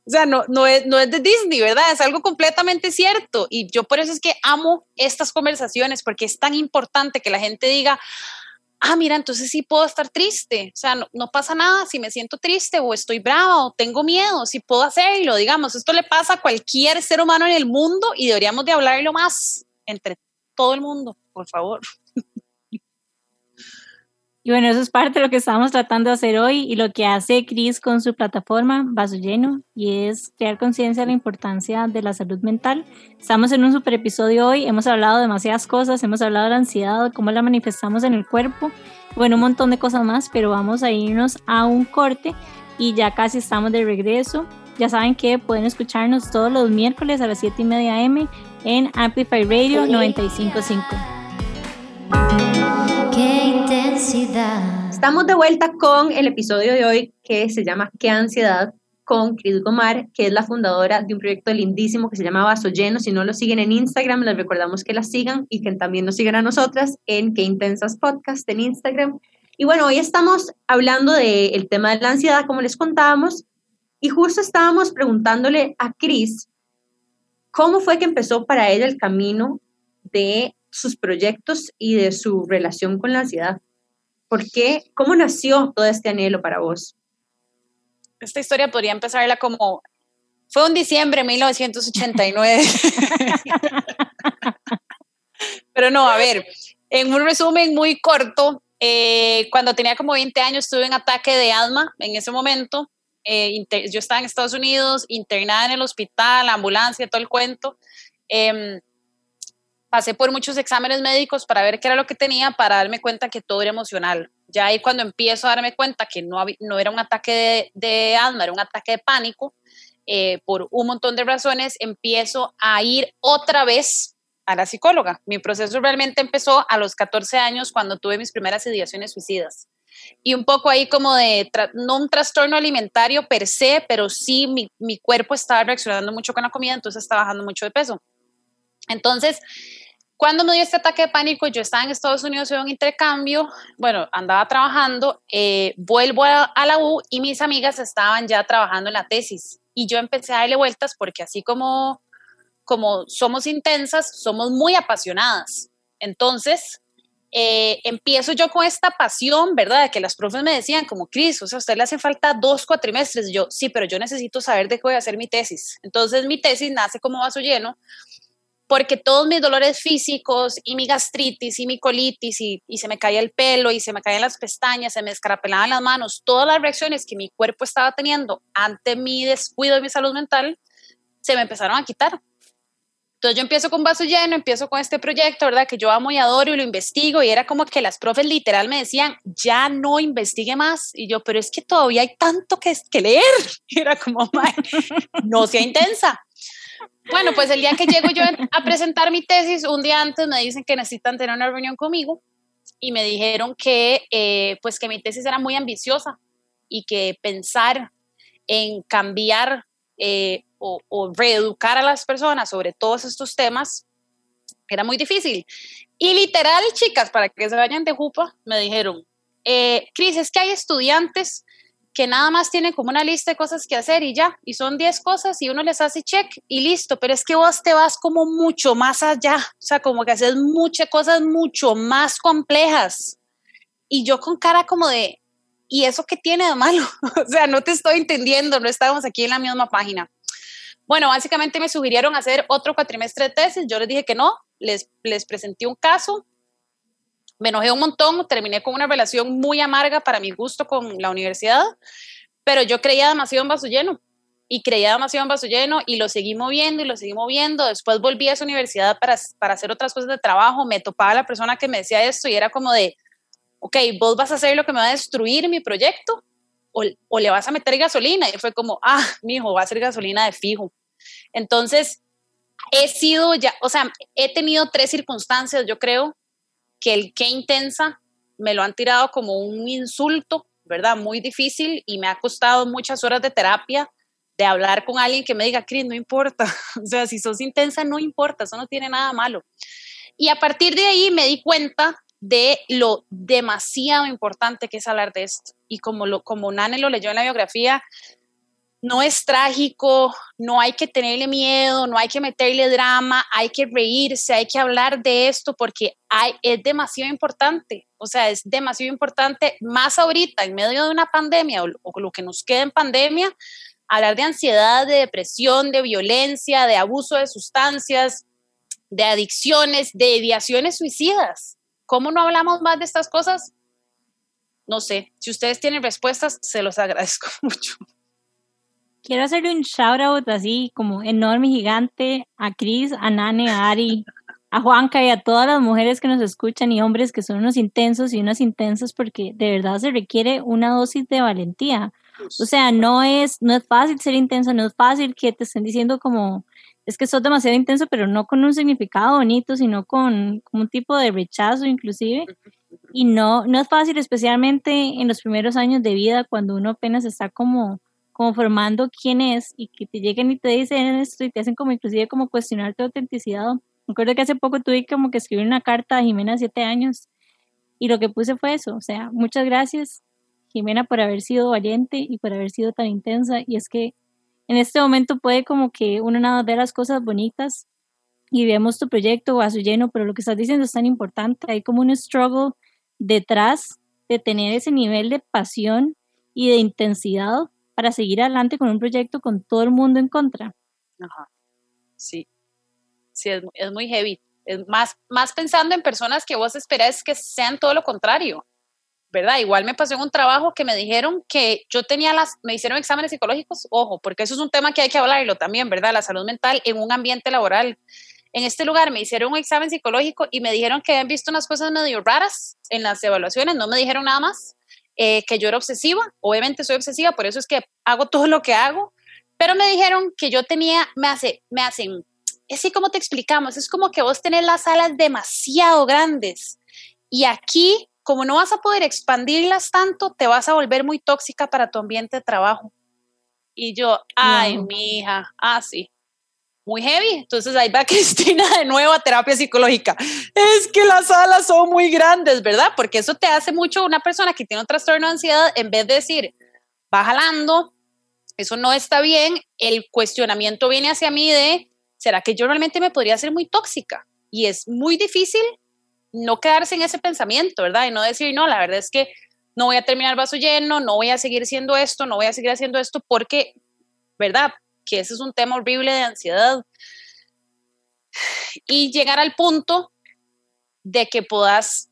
Speaker 2: o sea, no, no, es, no es de Disney, ¿verdad? Es algo completamente cierto. Y yo por eso es que amo estas conversaciones, porque es tan importante que la gente diga, ah, mira, entonces sí puedo estar triste. O sea, no, pasa nada si me siento triste o estoy brava o tengo miedo, si puedo hacerlo, digamos, esto le pasa a cualquier ser humano en el mundo y deberíamos de hablarlo más entre todo el mundo, por favor.
Speaker 1: Y bueno, eso es parte de lo que estamos tratando de hacer hoy y lo que hace Cris con su plataforma Vaso Lleno y es crear conciencia de la importancia de la salud mental. Estamos en un super episodio hoy, hemos hablado de demasiadas cosas, hemos hablado de la ansiedad, cómo la manifestamos en el cuerpo, bueno, un montón de cosas más, pero vamos a irnos a un corte y ya casi estamos de regreso. Ya saben que pueden escucharnos todos los miércoles a las 7 y media M en Amplify Radio 955.
Speaker 3: Estamos de vuelta con el episodio de hoy que se llama ¿Qué ansiedad? con Cris Gomar, que es la fundadora de un proyecto lindísimo que se llama Vaso Lleno. Si no lo siguen en Instagram, les recordamos que la sigan y que también nos sigan a nosotras en Qué Intensas Podcast en Instagram. Y bueno, hoy estamos hablando del tema de la ansiedad, como les contábamos, y justo estábamos preguntándole a Cris cómo fue que empezó para ella el camino de sus proyectos y de su relación con la ansiedad. ¿Por qué? ¿Cómo nació todo este anhelo para vos?
Speaker 2: Esta historia podría empezarla como, fue un diciembre de 1989. Pero no, a ver, en un resumen muy corto, eh, cuando tenía como 20 años tuve un ataque de asma en ese momento. eh, yo estaba en Estados Unidos, internada en el hospital, ambulancia, todo el cuento. Em, pasé por muchos exámenes médicos para ver qué era lo que tenía, para darme cuenta que todo era emocional. Ya ahí cuando empiezo a darme cuenta que no, no era un ataque de, asma, era un ataque de pánico, eh, por un montón de razones, empiezo a ir otra vez a la psicóloga. Mi proceso realmente empezó a los 14 años cuando tuve mis primeras ideaciones suicidas. Y un poco ahí como de, no un trastorno alimentario per se, pero sí mi, mi cuerpo estaba reaccionando mucho con la comida, entonces estaba bajando mucho de peso. Entonces, cuando me dio este ataque de pánico, yo estaba en Estados Unidos en un intercambio, bueno, andaba trabajando, eh, vuelvo a, la U y mis amigas estaban ya trabajando en la tesis. Y yo empecé a darle vueltas porque así como, como somos intensas, somos muy apasionadas. Entonces, eh, empiezo yo con esta pasión, ¿verdad? De que las profes me decían, como, Cris, o sea, a usted le hace falta dos cuatrimestres. Yo, sí, pero yo necesito saber de qué voy a hacer mi tesis. Entonces, mi tesis nace como vaso lleno porque todos mis dolores físicos y mi gastritis y mi colitis y, se me caía el pelo y se me caían las pestañas, se me escarapelaban las manos, todas las reacciones que mi cuerpo estaba teniendo ante mi descuido de mi salud mental, se me empezaron a quitar. Entonces yo empiezo con vaso lleno, empiezo con este proyecto, ¿verdad? Que yo amo y adoro y lo investigo y era como que las profes literal me decían, ya no investigue más. Y yo, pero es que todavía hay tanto que, que leer. Era como, no sea intensa. Bueno, pues el día que llego yo a presentar mi tesis, un día antes me dicen que necesitan tener una reunión conmigo y me dijeron que, eh, pues que mi tesis era muy ambiciosa y que pensar en cambiar eh, o, reeducar a las personas sobre todos estos temas era muy difícil. Y literal, chicas, para que se vayan de jupa, me dijeron, eh, Cris, es que hay estudiantes que nada más tienen como una lista de cosas que hacer y ya, y son 10 cosas y uno les hace check y listo, pero es que vos te vas como mucho más allá, o sea, como que haces muchas cosas mucho más complejas. Y yo con cara como de, ¿y eso qué tiene de malo? o sea, no te estoy entendiendo, no estamos aquí en la misma página. Bueno, básicamente me sugirieron hacer otro cuatrimestre de tesis, yo les dije que no, les, les presenté un caso, me enojé un montón, terminé con una relación muy amarga para mi gusto con la universidad, pero yo creía demasiado en vaso lleno y creía demasiado en vaso lleno y lo seguí moviendo y lo seguí moviendo. Después volví a esa universidad para, para hacer otras cosas de trabajo, me topaba la persona que me decía esto y era como de, ok, vos vas a hacer lo que me va a destruir mi proyecto o, o le vas a meter gasolina. Y fue como, ah, mi hijo, va a ser gasolina de fijo. Entonces, he sido ya, o sea, he tenido tres circunstancias, yo creo, que el qué intensa me lo han tirado como un insulto, ¿verdad? Muy difícil y me ha costado muchas horas de terapia de hablar con alguien que me diga, Cris, no importa, o sea, si sos intensa, no importa, eso no tiene nada malo. Y a partir de ahí me di cuenta de lo demasiado importante que es hablar de esto. Y como, lo, como Nane lo leyó en la biografía, no es trágico, no hay que tenerle miedo, no hay que meterle drama, hay que reírse, hay que hablar de esto porque hay, es demasiado importante, o sea, es demasiado importante, más ahorita, en medio de una pandemia o, lo que nos queda en pandemia, hablar de ansiedad, de depresión, de violencia, de abuso de sustancias, de adicciones, de ideaciones suicidas. ¿Cómo no hablamos más de estas cosas? No sé, si ustedes tienen respuestas, se los agradezco mucho.
Speaker 1: Quiero hacerle un shout out así como enorme, gigante a Cris, a Nane, a Ari, a Juanca y a todas las mujeres que nos escuchan y hombres que son unos intensos y unas intensas porque de verdad se requiere una dosis de valentía. O sea, no es, no es fácil ser intenso, no es fácil que te estén diciendo como, es que sos demasiado intenso, pero no con un significado bonito, sino con, con un tipo de rechazo inclusive. Y no, no es fácil, especialmente en los primeros años de vida, cuando uno apenas está como como formando quién es y que te lleguen y te dicen esto y te hacen como inclusive como cuestionar tu autenticidad. Me acuerdo que hace poco tuve como que escribir una carta a Jimena siete años y lo que puse fue eso, o sea, muchas gracias Jimena por haber sido valiente y por haber sido tan intensa y es que en este momento puede como que uno nada ver las cosas bonitas y vemos tu proyecto a su lleno, pero lo que estás diciendo es tan importante, hay como un struggle detrás de tener ese nivel de pasión y de intensidad para seguir adelante con un proyecto con todo el mundo en contra.
Speaker 2: Ajá. Sí, sí, es, es muy heavy. Es más, más pensando en personas que vos esperás que sean todo lo contrario, ¿verdad? Igual me pasó en un trabajo que me dijeron que yo tenía las, me hicieron exámenes psicológicos, ojo, porque eso es un tema que hay que hablarlo también, ¿verdad? La salud mental en un ambiente laboral. En este lugar me hicieron un examen psicológico y me dijeron que habían visto unas cosas medio raras en las evaluaciones, no me dijeron nada más, eh, que yo era obsesiva, obviamente soy obsesiva, por eso es que hago todo lo que hago, pero me dijeron que yo tenía, me, hace, me hacen, es así como te explicamos, es como que vos tenés las alas demasiado grandes y aquí como no vas a poder expandirlas tanto, te vas a volver muy tóxica para tu ambiente de trabajo. Y yo, ay, mi hija, ah, sí, muy heavy. Entonces ahí va Cristina de nuevo a terapia psicológica. Es que las alas son muy grandes, ¿verdad? Porque eso te hace mucho una persona que tiene un trastorno de ansiedad, en vez de decir, va jalando, eso no está bien, el cuestionamiento viene hacia mí de, ¿será que yo realmente me podría ser muy tóxica? Y es muy difícil no quedarse en ese pensamiento, ¿verdad? Y no decir, no, la verdad es que no voy a terminar vaso lleno, no voy a seguir siendo esto, no voy a seguir haciendo esto, porque, ¿verdad? Que ese es un tema horrible de ansiedad. Y llegar al punto de que puedas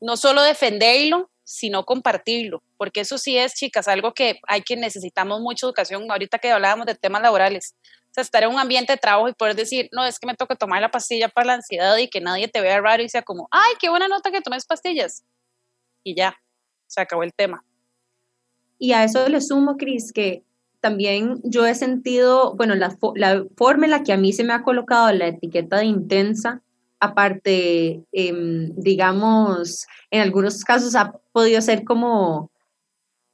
Speaker 2: no solo defenderlo, sino compartirlo, porque eso sí es, chicas, algo que hay que necesitamos mucha educación, ahorita que hablábamos de temas laborales, o sea, estar en un ambiente de trabajo y poder decir, no, es que me toca tomar la pastilla para la ansiedad y que nadie te vea raro y sea como, ay, qué buena nota que tomes pastillas. Y ya, se acabó el tema.
Speaker 3: Y a eso le sumo, Cris, que también yo he sentido, bueno, la, forma en la que a mí se me ha colocado la etiqueta de intensa, aparte, em, digamos, en algunos casos ha podido ser como,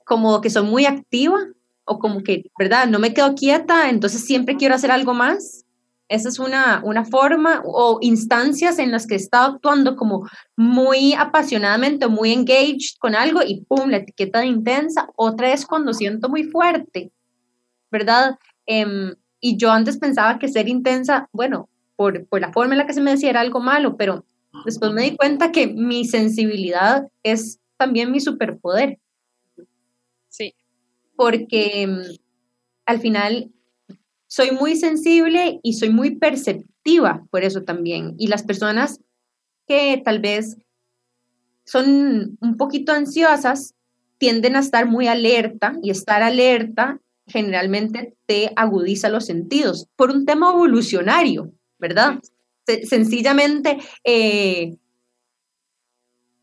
Speaker 3: como que soy muy activa, o como que, ¿verdad? No me quedo quieta, entonces siempre quiero hacer algo más. Esa es una, una forma o instancias en las que he estado actuando como muy apasionadamente, muy engaged con algo y pum, la etiqueta de intensa. Otra es cuando siento muy fuerte, ¿verdad? Em, y yo antes pensaba que ser intensa, bueno, por, por la forma en la que se me decía era algo malo, pero después me di cuenta que mi sensibilidad es también mi superpoder porque mm, al final soy muy sensible y soy muy perceptiva por eso también. Y las personas que tal vez son un poquito ansiosas tienden a estar muy alerta y estar alerta generalmente te agudiza los sentidos por un tema evolucionario, ¿verdad? sencillamente, eh,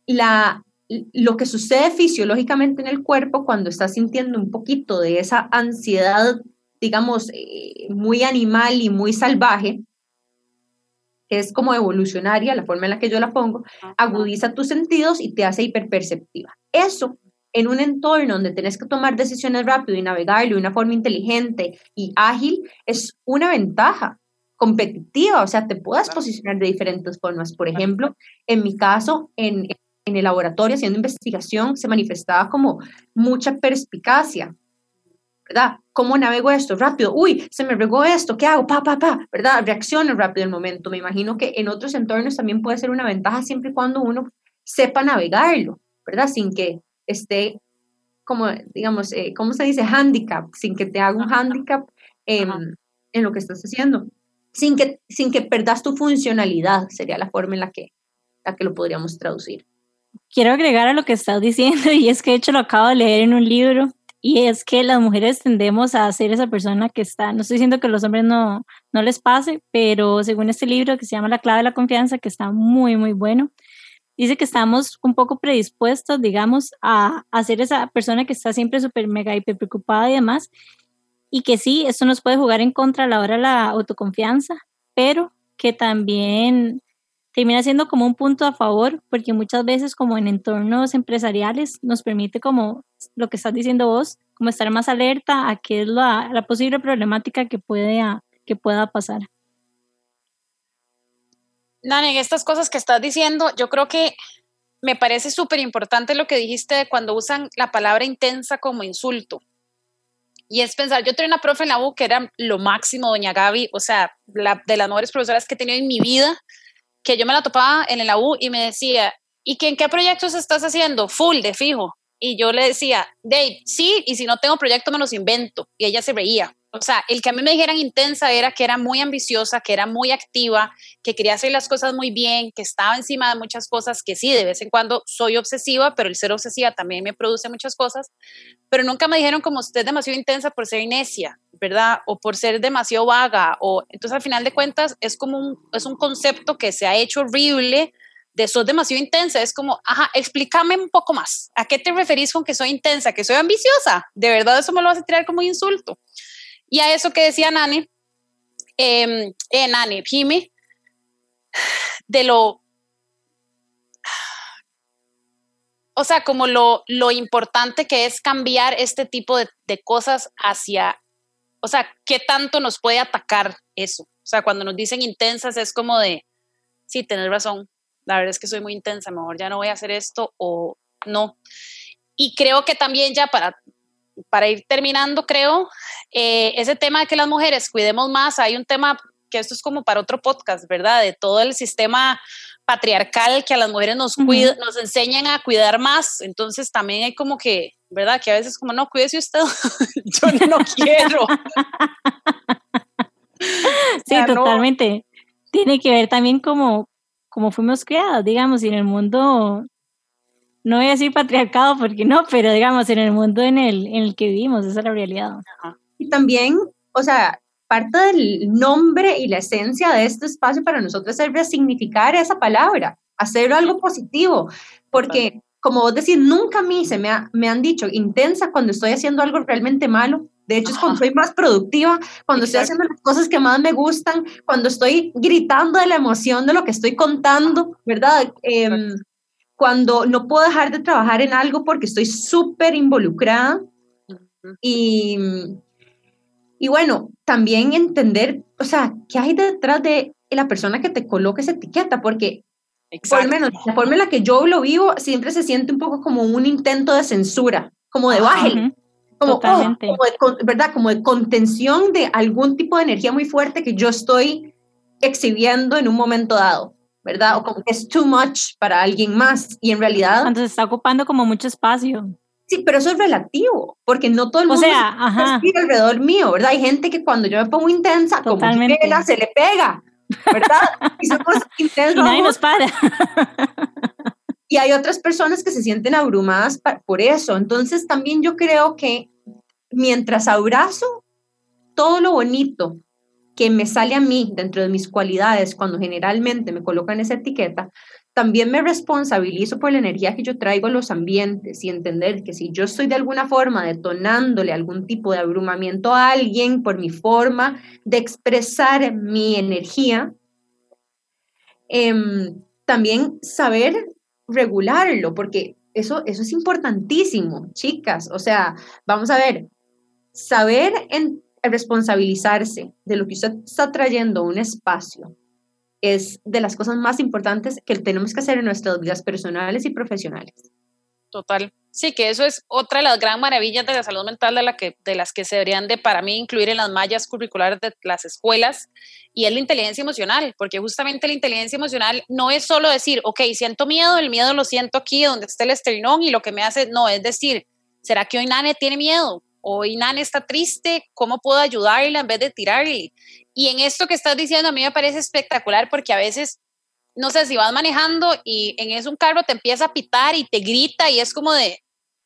Speaker 3: la, lo que sucede fisiológicamente en el cuerpo cuando estás sintiendo un poquito de esa ansiedad, digamos, eh, muy animal y muy salvaje, que es como evolucionaria, la forma en la que yo la pongo, agudiza tus sentidos y te hace hiperperceptiva. Eso en un entorno donde tienes que tomar decisiones rápido y navegarlo de una forma inteligente y ágil, es una ventaja competitiva, o sea, te puedes posicionar de diferentes formas. Por ejemplo, en mi caso, en, en el laboratorio haciendo investigación se manifestaba como mucha perspicacia, ¿verdad? ¿Cómo navego esto? Rápido, uy, se me regó esto, ¿qué hago? Pa, pa, pa, ¿verdad? Reacciono rápido el momento. Me imagino que en otros entornos también puede ser una ventaja siempre y cuando uno sepa navegarlo, ¿verdad? Sin que esté como, digamos, eh, ¿cómo se dice? Handicap, sin que te haga un handicap en lo que estás haciendo. Sin que, sin que perdas tu funcionalidad, sería la forma en la que, la que lo podríamos traducir
Speaker 1: quiero agregar a lo que estás diciendo y es que de hecho lo acabo de leer en un libro y es que las mujeres tendemos a ser esa persona que está, no estoy diciendo que los hombres no, no les pase, pero según este libro que se llama La clave de la confianza, que está muy, muy bueno, dice que estamos un poco predispuestos, digamos, a, a ser esa persona que está siempre súper mega hiper preocupada y demás, y que sí, esto nos puede jugar en contra a la hora de la autoconfianza, pero que también termina siendo como un punto a favor, porque muchas veces como en entornos empresariales nos permite como lo que estás diciendo vos, como estar más alerta a qué es la, la posible problemática que, puede, que pueda pasar.
Speaker 2: Nani, estas cosas que estás diciendo, yo creo que me parece súper importante lo que dijiste cuando usan la palabra intensa como insulto. Y es pensar, yo tenía una profe en la U que era lo máximo, doña Gaby, o sea, de las mejores profesoras que he tenido en mi vida, que yo me la topaba en la U y me decía, ¿y que en qué proyectos estás haciendo? Full, de fijo. Y yo le decía, Dave, sí, y si no tengo proyecto me los invento. Y ella se reía. O sea, el que a mí me dijeran intensa era que era muy ambiciosa, que era muy activa, que quería hacer las cosas muy bien, que estaba encima de muchas cosas, que sí, de vez en cuando soy obsesiva, pero el ser obsesiva también me produce muchas cosas, pero nunca me dijeron como usted es demasiado intensa por ser necia, ¿verdad? O por ser demasiado vaga, o entonces al final de cuentas es como un, es un concepto que se ha hecho horrible de sos demasiado intensa, es como, ajá, explícame un poco más, ¿a qué te referís con que soy intensa? ¿Que soy ambiciosa? De verdad eso me lo vas a tirar como insulto. Y a eso que decía Nani, eh, eh, Nani, Jimmy, de lo, o sea, como lo, lo importante que es cambiar este tipo de, de cosas hacia, o sea, qué tanto nos puede atacar eso. O sea, cuando nos dicen intensas es como de, sí, tenés razón, la verdad es que soy muy intensa, mejor ya no voy a hacer esto o no. Y creo que también ya para para ir terminando, creo, eh, ese tema de que las mujeres cuidemos más, hay un tema que esto es como para otro podcast, ¿verdad? De todo el sistema patriarcal que a las mujeres nos, nos enseñan a cuidar más. Entonces también hay como que, ¿verdad? Que a veces como, no, cuídese usted, yo no quiero.
Speaker 1: sí, totalmente. Tiene que ver también como, como fuimos criados, digamos, y en el mundo no voy a decir patriarcado porque no, pero digamos en el mundo en el, en el que vivimos, esa es la realidad.
Speaker 3: Y también, o sea, parte del nombre y la esencia de este espacio para nosotros es resignificar esa palabra, hacerlo algo positivo, porque como vos decís, nunca a mí se me, me han dicho intensa cuando estoy haciendo algo realmente malo. De hecho, es cuando soy más productiva, cuando estoy haciendo las cosas que más me gustan, cuando estoy gritando de la emoción de lo que estoy contando, ¿verdad? Eh, cuando no puedo dejar de trabajar en algo porque estoy súper involucrada. Y, y bueno, también entender, o sea, qué hay detrás de la persona que te coloca esa etiqueta, porque por lo menos la forma en la que yo lo vivo siempre se siente un poco como un intento de censura, como de baje, como, oh, como, de, ¿verdad? como de contención de algún tipo de energía muy fuerte que yo estoy exhibiendo en un momento dado. ¿Verdad? O como que es too much para alguien más y en realidad...
Speaker 1: Cuando se está ocupando como mucho espacio.
Speaker 3: Sí, pero eso es relativo, porque no todo el mundo
Speaker 1: o sea, ajá.
Speaker 3: alrededor mío, ¿verdad? Hay gente que cuando yo me pongo intensa, Totalmente. como se le pega, ¿verdad? y somos intensos.
Speaker 1: Y nadie nos para.
Speaker 3: y hay otras personas que se sienten abrumadas por eso. Entonces también yo creo que mientras abrazo todo lo bonito que me sale a mí dentro de mis cualidades cuando generalmente me colocan esa etiqueta, también me responsabilizo por la energía que yo traigo a los ambientes y entender que si yo estoy de alguna forma detonándole algún tipo de abrumamiento a alguien por mi forma de expresar mi energía, em, también saber regularlo, porque eso, eso es importantísimo, chicas. O sea, vamos a ver, saber en, responsabilizarse de lo que usted está trayendo a un espacio es de las cosas más importantes que tenemos que hacer en nuestras vidas personales y profesionales.
Speaker 2: Total. Sí, que eso es otra de las gran maravillas de la salud mental de, la que, de las que se deberían de, para mí, incluir en las mallas curriculares de las escuelas, y es la inteligencia emocional, porque justamente la inteligencia emocional no es solo decir, ok, siento miedo, el miedo lo siento aquí donde está el esternón y lo que me hace, no, es decir, ¿será que hoy Nane tiene miedo? Hoy Nan está triste, ¿cómo puedo ayudarle en vez de tirarle? Y en esto que estás diciendo a mí me parece espectacular porque a veces, no sé, si vas manejando y en eso un carro te empieza a pitar y te grita y es como de,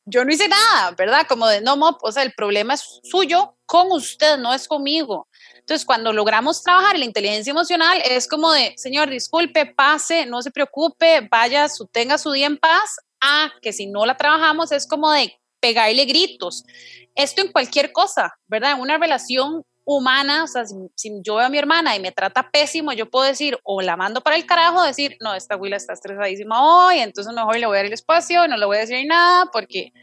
Speaker 2: yo no hice nada, ¿verdad? Como de, no, mop, o sea, el problema es suyo con usted, no es conmigo. Entonces, cuando logramos trabajar la inteligencia emocional, es como de, señor, disculpe, pase, no se preocupe, vaya, su, tenga su día en paz. Ah, que si no la trabajamos es como de pegarle gritos. Esto en cualquier cosa, ¿verdad? En una relación humana, o sea, si, yo veo a mi hermana y me trata pésimo, yo puedo decir, o la mando para el carajo, decir, no, esta Willa está estresadísima hoy, entonces mejor le voy a dar el espacio, no le voy a decir nada, porque...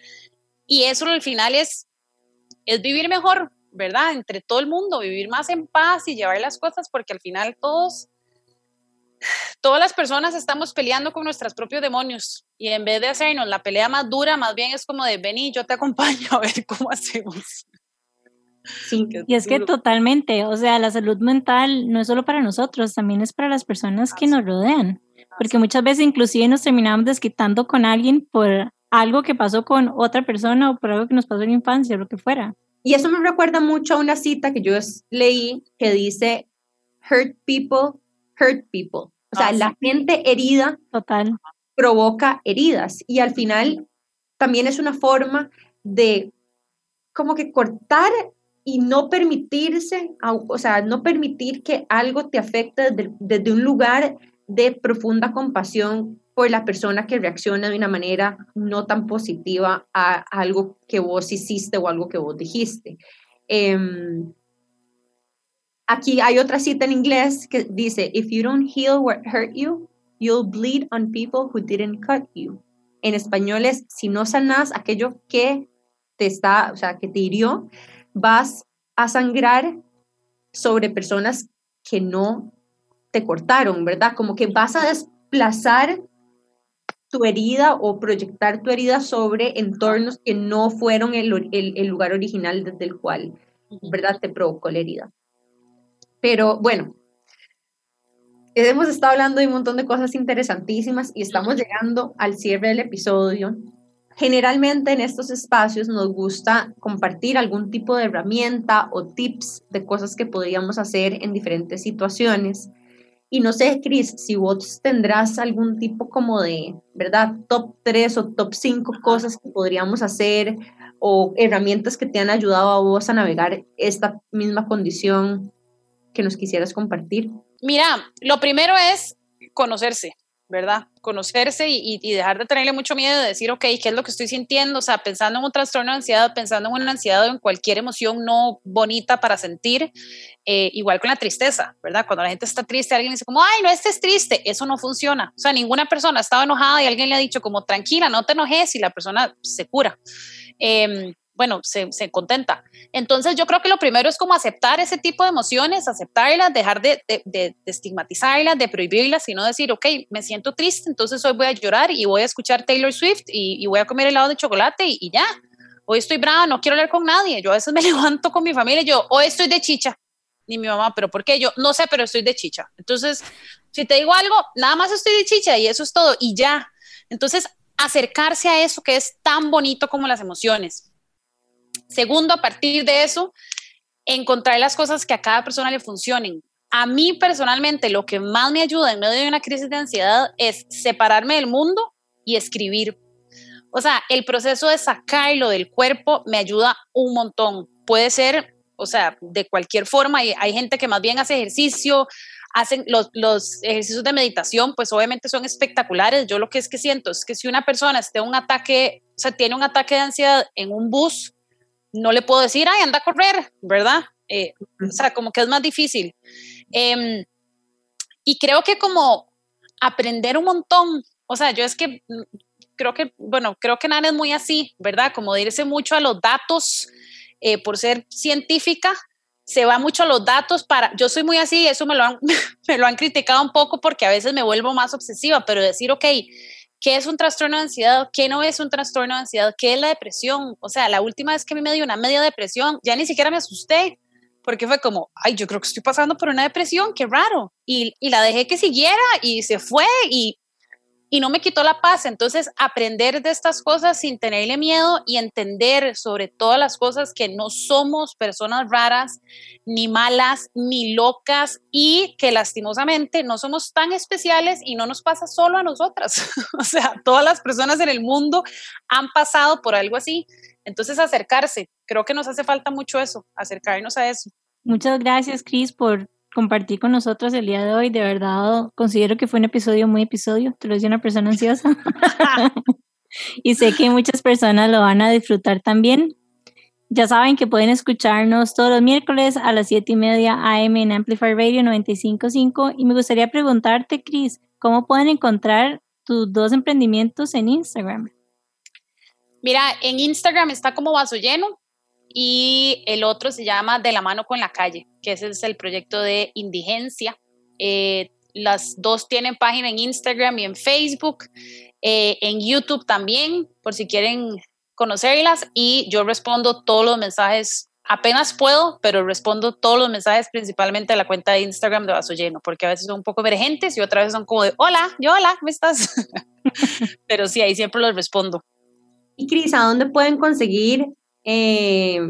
Speaker 2: Y eso al final es, es vivir mejor, ¿verdad? Entre todo el mundo, vivir más en paz y llevar las cosas, porque al final todos todas las personas estamos peleando con nuestros propios demonios y en vez de hacernos la pelea más dura, más bien es como de vení, yo te acompaño a ver cómo hacemos.
Speaker 1: Sí, y es que totalmente, o sea, la salud mental no es solo para nosotros, también es para las personas que nos rodean, porque muchas veces inclusive nos terminamos desquitando con alguien por algo que pasó con otra persona o por algo que nos pasó en la infancia, o lo que fuera.
Speaker 3: y eso me recuerda mucho a una cita que yo leí que dice, hurt people, hurt people. O sea, ah, la gente herida
Speaker 1: Total.
Speaker 3: Provoca heridas y al final también es una forma de como que cortar y no permitirse, o sea, no permitir que algo te afecte desde, un lugar de profunda compasión por la persona que reacciona de una manera no tan positiva a, algo que vos hiciste o algo que vos dijiste. Em, aquí hay otra cita en inglés que dice, if you don't heal what hurt you, you'll bleed on people who didn't cut you. En español es, si no sanas aquello que te está, o sea, que te hirió, vas a sangrar sobre personas que no te cortaron, ¿verdad? Como que vas a desplazar tu herida o proyectar tu herida sobre entornos que no fueron el, lugar original desde el cual, ¿verdad? Te provocó la herida. Pero bueno, hemos estado hablando de un montón de cosas interesantísimas y estamos llegando al cierre del episodio. Generalmente en estos espacios nos gusta compartir algún tipo de herramienta o tips de cosas que podríamos hacer en diferentes situaciones. Y no sé, Cris, si vos tendrás algún tipo como de, ¿verdad? Top 3 o top 5 cosas que podríamos hacer o herramientas que te han ayudado a vos a navegar esta misma condición que nos quisieras compartir.
Speaker 2: Mira, lo primero es conocerse. ¿verdad? Conocerse y, dejar de tenerle mucho miedo de decir, ok, ¿qué es lo que estoy sintiendo? O sea, pensando en un trastorno de ansiedad, pensando en una ansiedad o en cualquier emoción no bonita para sentir, eh, igual con la tristeza, ¿verdad? Cuando la gente está triste, alguien dice como, ay, no estés triste, eso no funciona. O sea, ninguna persona estaba enojada y alguien le ha dicho como, tranquila, no te enojes y la persona se cura. Eh, bueno, se, contenta. Entonces yo creo que lo primero es como aceptar ese tipo de emociones, aceptarlas, dejar de, de, de, estigmatizarlas, de prohibirlas, sino decir, ok, me siento triste, entonces hoy voy a llorar y voy a escuchar Taylor Swift y, y voy a comer helado de chocolate y, y, ya. Hoy estoy brava, no quiero hablar con nadie. Yo a veces me levanto con mi familia y yo, hoy estoy de chicha. Ni mi mamá, pero ¿por qué? Yo no sé, pero estoy de chicha. Entonces, si te digo algo, nada más estoy de chicha y eso es todo y ya. Entonces, acercarse a eso que es tan bonito como las emociones Segundo, a partir de eso, encontrar las cosas que a cada persona le funcionen. A mí personalmente lo que más me ayuda en medio de una crisis de ansiedad es separarme del mundo y escribir. O sea, el proceso de sacarlo del cuerpo me ayuda un montón. Puede ser, o sea, de cualquier forma. Hay, hay gente que más bien hace ejercicio, hacen los, los, ejercicios de meditación, pues obviamente son espectaculares. Yo lo que es que siento es que si una persona esté un ataque, o sea, tiene un ataque de ansiedad en un bus, no le puedo decir, ay, anda a correr, ¿verdad? Eh, o sea, como que es más difícil. Em, y creo que como aprender un montón, o sea, yo es que mm, creo que, bueno, creo que Nana es muy así, ¿verdad? Como de irse mucho a los datos eh, por ser científica, se va mucho a los datos para, yo soy muy así, eso me lo, han, me lo han criticado un poco porque a veces me vuelvo más obsesiva, pero decir, ok, ¿Qué es un trastorno de ansiedad? ¿Qué no es un trastorno de ansiedad? ¿Qué es la depresión? O sea, la última vez que a mí me dio una media depresión, ya ni siquiera me asusté, porque fue como, ay, yo creo que estoy pasando por una depresión, qué raro. Y, y la dejé que siguiera y se fue y y no me quitó la paz. Entonces, aprender de estas cosas sin tenerle miedo y entender sobre todas las cosas que no somos personas raras, ni malas, ni locas y que lastimosamente no somos tan especiales y no nos pasa solo a nosotras. o sea, todas las personas en el mundo han pasado por algo así. Entonces, acercarse. Creo que nos hace falta mucho eso, acercarnos a eso.
Speaker 1: Muchas gracias, Cris, por compartir con nosotros el día de hoy. De verdad, considero que fue un episodio muy episodio. Te lo decía una persona ansiosa. y sé que muchas personas lo van a disfrutar también. Ya saben que pueden escucharnos todos los miércoles a las 7 y media AM en Amplify Radio 95.5. Y me gustaría preguntarte, Cris, ¿cómo pueden encontrar tus dos emprendimientos en Instagram?
Speaker 2: Mira, en Instagram está como vaso lleno y el otro se llama De la mano con la calle, que ese es el proyecto de indigencia. Eh, las dos tienen página en Instagram y en Facebook, eh, en YouTube también, por si quieren conocerlas, y yo respondo todos los mensajes, apenas puedo, pero respondo todos los mensajes principalmente a la cuenta de Instagram de Vaso Lleno, porque a veces son un poco emergentes y otras veces son como de, hola, yo hola, ¿cómo estás? pero sí, ahí siempre los respondo.
Speaker 3: Y Cris, ¿a dónde pueden conseguir eh,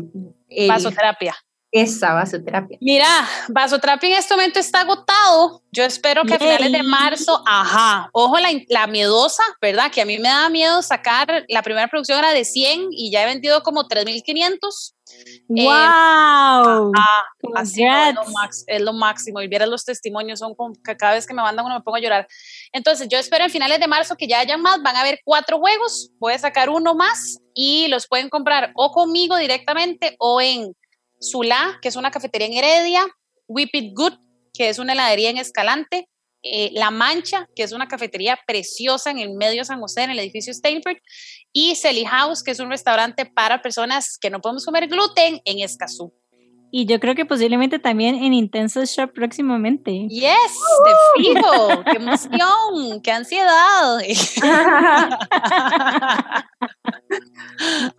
Speaker 2: Vasoterapia.
Speaker 3: Esa vasoterapia.
Speaker 2: Mira, vasoterapia en este momento está agotado. Yo espero que a finales de marzo, ajá, ojo la, la, miedosa, ¿verdad? Que a mí me da miedo sacar, la primera producción era de 100 y ya he vendido como 3.500.
Speaker 1: ¡Wow!
Speaker 2: Eh, así es, lo es lo máximo. Y vieras los testimonios, son como que cada vez que me mandan uno me pongo a llorar. Entonces, yo espero en finales de marzo que ya hayan más. Van a haber cuatro juegos. Voy a sacar uno más y los pueden comprar o conmigo directamente o en Sula, que es una cafetería en Heredia, Whip It Good, que es una heladería en Escalante, eh, La Mancha, que es una cafetería preciosa en el medio de San José, en el edificio Steinford, y Selly House, que es un restaurante para personas que no podemos comer gluten en Escazú.
Speaker 1: Y yo creo que posiblemente también en Intenso Shop próximamente.
Speaker 2: Yes, te fijo, qué emoción, qué ansiedad.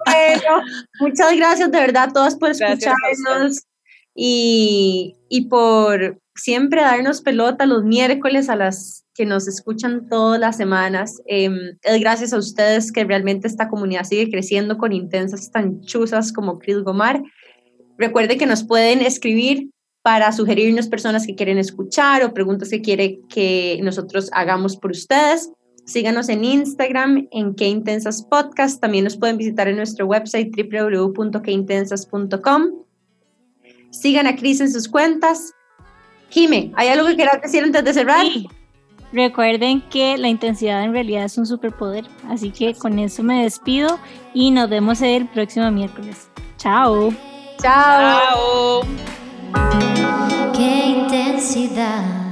Speaker 3: bueno, muchas gracias de verdad a todos por escucharnos y, y por siempre darnos pelota los miércoles a las que nos escuchan todas las semanas. Em, es gracias a ustedes que realmente esta comunidad sigue creciendo con intensas tan chuzas como Chris Gomar. Recuerde que nos pueden escribir para sugerirnos personas que quieren escuchar o preguntas que quiere que nosotros hagamos por ustedes. Síganos en Instagram, en Qué Intensas Podcast. También nos pueden visitar en nuestro website www.queintensas.com. Sigan a Cris en sus cuentas. Jime, ¿hay algo que quieras decir antes de cerrar?
Speaker 1: Recuerden que la intensidad en realidad es un superpoder. Así que con eso me despido y nos vemos el próximo miércoles. Chao.
Speaker 3: Chao.
Speaker 2: Chao. Qué intensidad.